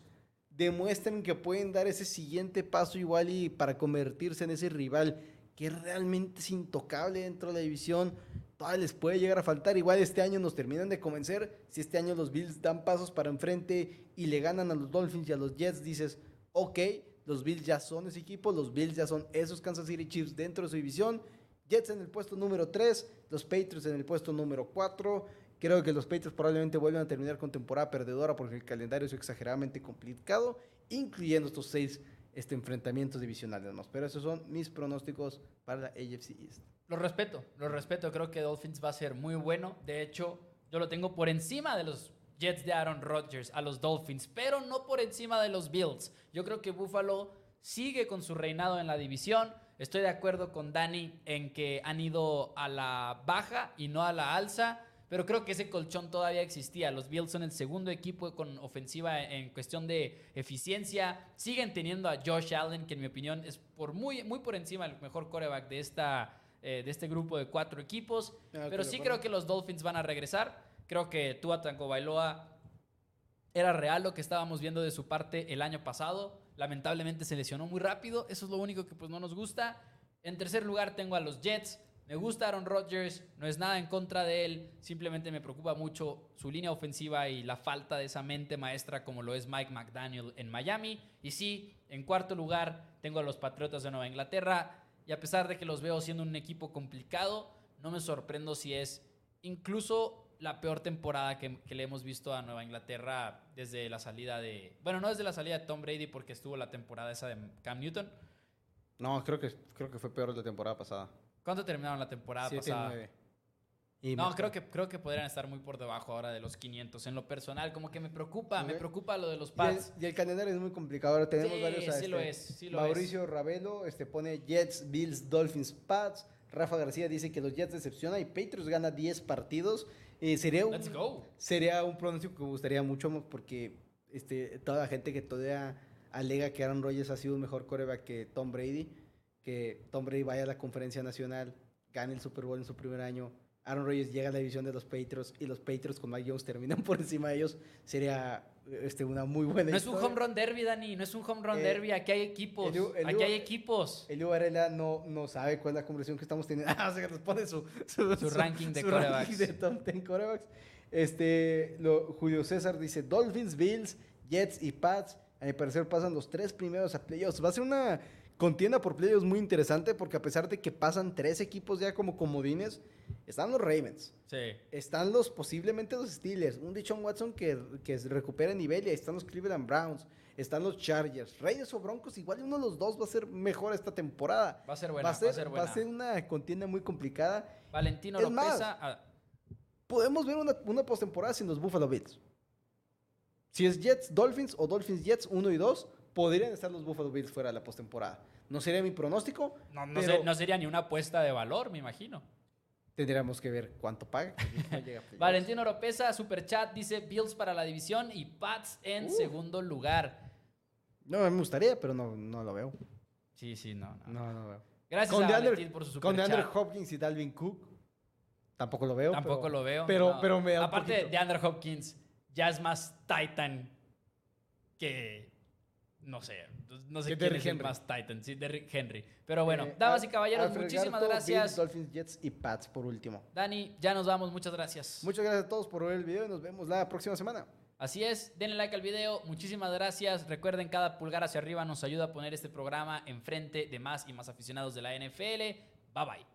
demuestren que pueden dar ese siguiente paso igual y para convertirse en ese rival que realmente es intocable dentro de la división, todavía les puede llegar a faltar. Igual este año nos terminan de convencer. Si este año los Bills dan pasos para enfrente y le ganan a los Dolphins y a los Jets, dices, ok, los Bills ya son ese equipo, los Bills ya son esos Kansas City Chiefs dentro de su división. Jets en el puesto número 3, los Patriots en el puesto número 4. Creo que los Patriots probablemente vuelvan a terminar con temporada perdedora porque el calendario es exageradamente complicado, incluyendo estos seis este, enfrentamientos divisionales más. Pero esos son mis pronósticos para la AFC East. Lo respeto, lo respeto. Creo que Dolphins va a ser muy bueno. De hecho, yo lo tengo por encima de los Jets de Aaron Rodgers, a los Dolphins, pero no por encima de los Bills. Yo creo que Buffalo sigue con su reinado en la división. Estoy de acuerdo con Dani en que han ido a la baja y no a la alza. Pero creo que ese colchón todavía existía. Los Bills son el segundo equipo con ofensiva en cuestión de eficiencia. Siguen teniendo a Josh Allen, que en mi opinión es por muy, muy por encima el mejor coreback de, esta, eh, de este grupo de cuatro equipos. Ah, Pero sí creo que los Dolphins van a regresar. Creo que Tua Tagovailoa era real lo que estábamos viendo de su parte el año pasado. Lamentablemente se lesionó muy rápido. Eso es lo único que pues no nos gusta. En tercer lugar tengo a los Jets. Me gusta Aaron Rodgers, no es nada en contra de él, simplemente me preocupa mucho su línea ofensiva y la falta de esa mente maestra como lo es Mike McDaniel en Miami. Y sí, en cuarto lugar tengo a los Patriotas de Nueva Inglaterra y a pesar de que los veo siendo un equipo complicado, no me sorprendo si es incluso la peor temporada que, que le hemos visto a Nueva Inglaterra desde la salida de... Bueno, no desde la salida de Tom Brady porque estuvo la temporada esa de Cam Newton. No, creo que, creo que fue peor la temporada pasada. ¿Cuánto terminaron la temporada 7 pasada? 9. Y No, me- creo que, creo que podrían estar muy por debajo ahora de los 500. En lo personal, como que me preocupa, me Ok. preocupa lo de los Y el, Pats. y el calendario es muy complicado. Ahora tenemos Sí, varios. sí lo este, es, sí lo Mauricio Ravelo este, pone Jets, Bills, Dolphins, Pats. Rafa García dice que los Jets decepciona y Patriots gana 10 partidos. Eh, sería, un, Let's go. sería un pronóstico que me gustaría mucho porque este, toda la gente que todavía alega que Aaron Rodgers ha sido un mejor coreback que Tom Brady, que Tom Brady vaya a la conferencia nacional, gane el Super Bowl en su primer año, Aaron Rodgers llega a la división de los Patriots y los Patriots con Mike Jones terminan por encima de ellos, sería este, una muy buena No es un home run derby, Dani. No es un home run Eh, derby. Aquí hay equipos. el- el- Aquí hay equipos. Elio Varela no, no sabe cuál es la conversación que estamos teniendo. Ah, nos pone su, Su ranking de su quarterbacks. de top 10 quarterbacks. Este, lo- Julio César dice Dolphins, Bills, Jets y Pats. A mi parecer pasan los tres primeros a playoffs. Va a ser una contienda por playoffs muy interesante porque a pesar de que pasan tres equipos ya como comodines, están los Ravens. Sí. Están los posiblemente los Steelers, un Dichon Watson que, que recupera nivel y ahí están los Cleveland Browns, están los Chargers, Reyes o Broncos, igual uno de los dos va a ser mejor esta temporada. Va a ser buena. va, a ser, buena. va a ser una contienda muy complicada. Valentino Es Lopeza. más, Podemos ver una, una postemporada sin los Buffalo Bills. Si es Jets Dolphins o Dolphins Jets 1 y 2, podrían estar los Buffalo Bills fuera de la postemporada. No sería mi pronóstico, no, no pero no sería ni una apuesta de valor, me imagino. tendríamos que ver cuánto paga. No. Valentino Oropesa, super chat, dice Bills para la división y Pats en Uh. segundo lugar. No, me gustaría, pero no, no lo veo. Sí, sí, no. no. No, no veo. Gracias Con a DeAndre- Valentín por su super Con DeAndre. Hopkins y Dalvin Cook, tampoco lo veo. Tampoco pero- lo veo. Pero, no. pero me da Aparte de Andrew Hopkins, ya es más Titan que. No sé. No sé quién es el más Titan. Sí, Derrick Henry. Pero bueno, Eh, damas y caballeros, Alfred muchísimas Garto, gracias. Bills, Dolphins, Jets y Pats por último. Dani, ya nos vamos. Muchas gracias. Muchas gracias a todos por ver el video y nos vemos la próxima semana. Así es, denle like al video, muchísimas gracias. Recuerden, cada pulgar hacia arriba nos ayuda a poner este programa enfrente de más y más aficionados de la NFL. Bye bye.